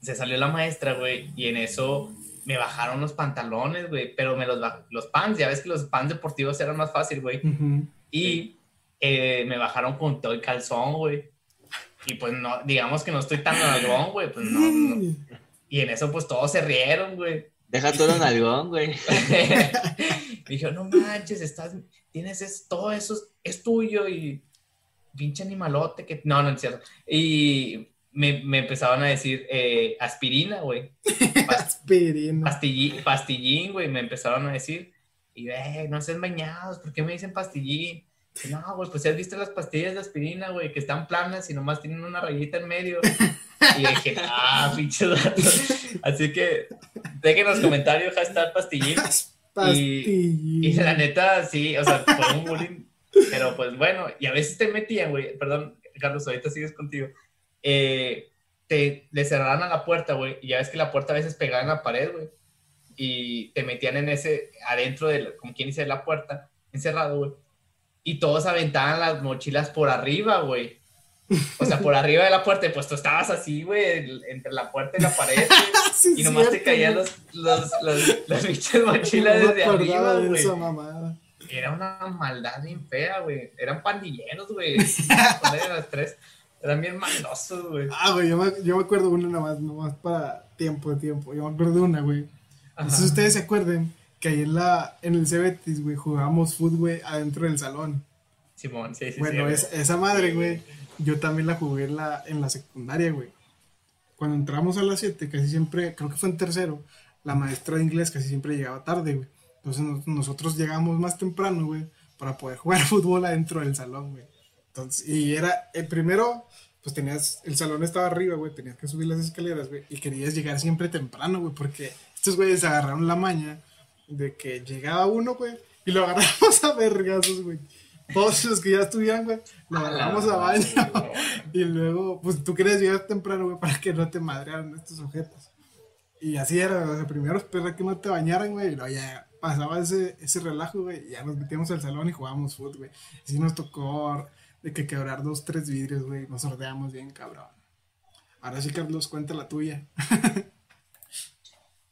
Se salió la maestra, güey. Y en eso me bajaron los pantalones, güey. Pero me los los pants, ya ves que los pants deportivos eran más fácil, güey. Ujú. Y eh, me bajaron con todo el calzón, güey. Y pues no, digamos que no estoy tan nalgón, güey. Pues no, no. Y en eso, pues todos se rieron, güey. Deja todo en algón, güey. dijo, no manches, estás, tienes es, todo eso, es, tuyo y pinche animalote que... No, no es cierto. Y me, me empezaban a decir eh, aspirina, güey. aspirina. Pastillín, pastillín, güey, me empezaron a decir. Y, eh, no sean bañados, ¿por qué me dicen pastillín? No, güey, pues si has visto las pastillas de aspirina, güey, que están planas y nomás tienen una rayita en medio. Y dije, ah, pinche Así que dejen en los comentarios hashtag pastillín. Y, la neta, sí, o sea, fue un bullying. Pero pues bueno, y a veces te metían, güey, perdón, Carlos, ahorita sigues contigo. Eh, te le cerraran a la puerta, güey, y ya ves que la puerta a veces pegaba en la pared, güey. Y te metían en ese, adentro de, como quien dice, la puerta, encerrado, güey. Y todos aventaban las mochilas por arriba, güey. O sea, por arriba de la puerta, pues tú estabas así, güey, entre la puerta y la pared, y nomás te caían los, los, los, las pinches mochilas desde arriba, güey. Era una maldad bien fea, güey. Eran pandilleros, güey. las tres. Eran bien maldosos, güey. Ah, güey, yo me, yo me acuerdo una nomás, nomás para tiempo de tiempo. Yo me acuerdo de una, güey. Entonces ustedes se acuerden que ahí en la, en el Cebetis, güey, jugábamos fútbol, güey, adentro del salón. Simón, sí, sí, bueno, sí. es, esa madre, güey, yo también la jugué en la, en la secundaria, güey. Cuando entramos a las 7, casi siempre, creo que fue en tercero, la maestra de inglés casi siempre llegaba tarde, güey. Entonces nosotros llegamos más temprano, güey, para poder jugar fútbol adentro del salón, güey. Entonces, y era, el primero, pues tenías, el salón estaba arriba, güey, tenías que subir las escaleras, güey, y querías llegar siempre temprano, güey, porque estos güeyes agarraron la maña de que llegaba uno, güey, y lo agarramos a vergazos, güey. Todos los que ya estuvieran, güey, lo agarramos a baño. y luego, pues tú querías llegar temprano, güey, para que no te madrearan estos objetos. Y así era, o sea, primero espera que no te bañaran, güey, y luego ya pasaba ese, ese relajo, güey, y ya nos metíamos al salón y jugábamos fútbol, güey. Así nos tocó de que quebrar dos, tres vidrios, güey, nos sordeamos bien, cabrón. Ahora sí, Carlos, cuenta la tuya.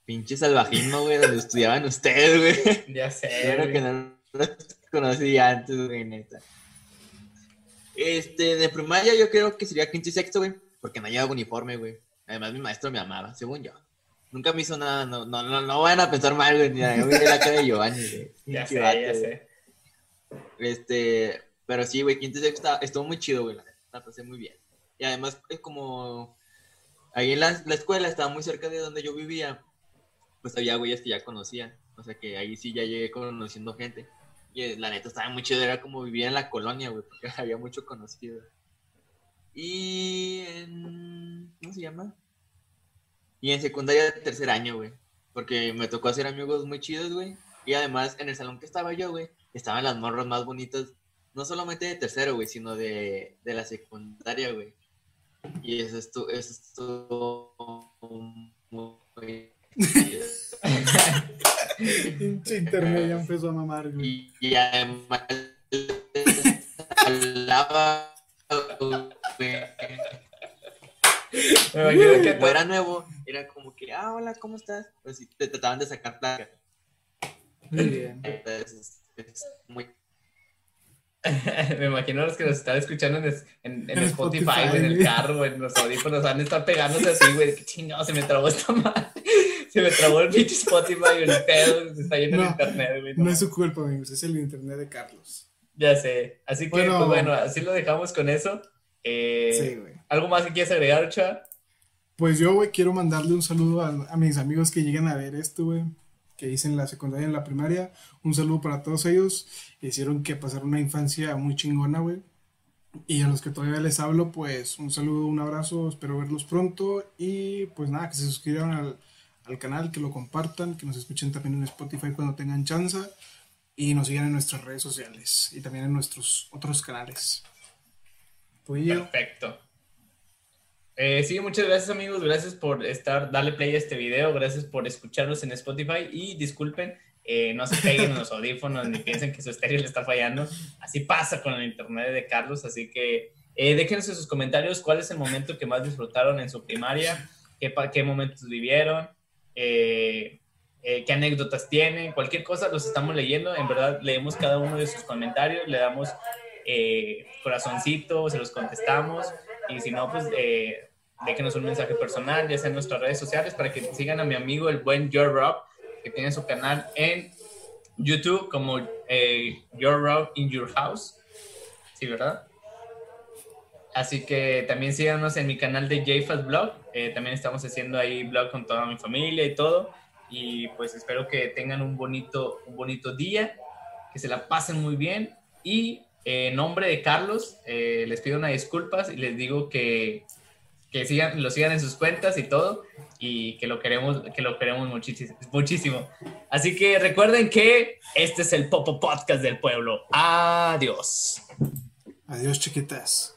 Pinche salvajismo, güey, donde estudiaban ustedes, güey. Ya sé. Claro que no los conocí antes, güey, neta. Este, de primaria yo creo que sería quinto y sexto, güey, porque no llevaba uniforme, güey. Además, mi maestro me amaba, según yo. Nunca me hizo nada, no, no, no, no vayan a pensar mal, güey, ni a la cara de Giovanni, güey. Ya sé, ya sé. Este, pero sí, güey, quinto y sexto estuvo muy chido, güey, la pasé muy bien. Y además, es como, ahí en la, la escuela estaba muy cerca de donde yo vivía, pues había güeyes que ya conocía. O sea que ahí sí ya llegué conociendo gente. Y eh, la neta estaba muy chido, era como vivir en la colonia, güey, porque había mucho conocido. Y en. ¿Cómo se llama? Y en secundaria tercer año, güey. Porque me tocó hacer amigos muy chidos, güey. Y además, en el salón que estaba yo, güey, estaban las morras más bonitas. No solamente de tercero, güey, sino de, de la secundaria, güey. Y eso estuvo, eso estuvo internet ya empezó a mamar, güey. Y, además hablaba, Me que como era nuevo, era como que, ah, hola, ¿cómo estás? Pues sí, te trataban de sacar placa. Muy bien. Entonces, es muy Me imagino los que nos están escuchando en, en, en, Spotify, en el carro, en los audífonos, van a estar pegándose así, güey, que chingado, se me trabó esta madre. Se me trabó el pinche Spotify, el pedo, se está yendo no, el internet, güey. No. es su culpa, amigos, es el internet de Carlos. Ya sé. Así que, bueno, pues bueno, así lo dejamos con eso. Eh, sí, güey. ¿Algo más que quieras agregar, Chava? Pues yo, güey, quiero mandarle un saludo a, a mis amigos que llegan a ver esto, güey que hice en la secundaria y en la primaria. Un saludo para todos ellos. Hicieron que pasar una infancia muy chingona, güey. Y a los que todavía les hablo, pues un saludo, un abrazo, espero verlos pronto. Y pues nada, que se suscriban al, al canal, que lo compartan, que nos escuchen también en Spotify cuando tengan chance. Y nos sigan en nuestras redes sociales y también en nuestros otros canales. Perfecto. Eh, sí, muchas gracias amigos, gracias por estar, darle play a este video, gracias por escucharnos en Spotify. Y disculpen, eh, no se peguen los audífonos ni piensen que su estéreo le está fallando, así pasa con el internet de Carlos, así que eh, déjenos en sus comentarios. Cuál es el momento que más disfrutaron en su primaria, qué, qué momentos vivieron, qué anécdotas tienen, cualquier cosa los estamos leyendo, en verdad leemos cada uno de sus comentarios, le damos corazoncito, se los contestamos y si no, pues déjenos un mensaje personal, ya sea en nuestras redes sociales, para que sigan a mi amigo, el buen Joe Rob, que tiene su canal en YouTube como eh, Your Road in Your House. Sí, ¿verdad? Así que también síganos en mi canal de JFAS Blog. Eh, también estamos haciendo ahí blog con toda mi familia y todo. Y pues espero que tengan un bonito, un bonito día, que se la pasen muy bien. Y eh, en nombre de Carlos, eh, les pido unas disculpas y les digo que, que sigan, lo sigan en sus cuentas y todo. Y que lo queremos, que lo queremos muchísimo, muchísimo. Así que recuerden que este es el Popo Podcast del Pueblo. Adiós. Adiós, chiquitas.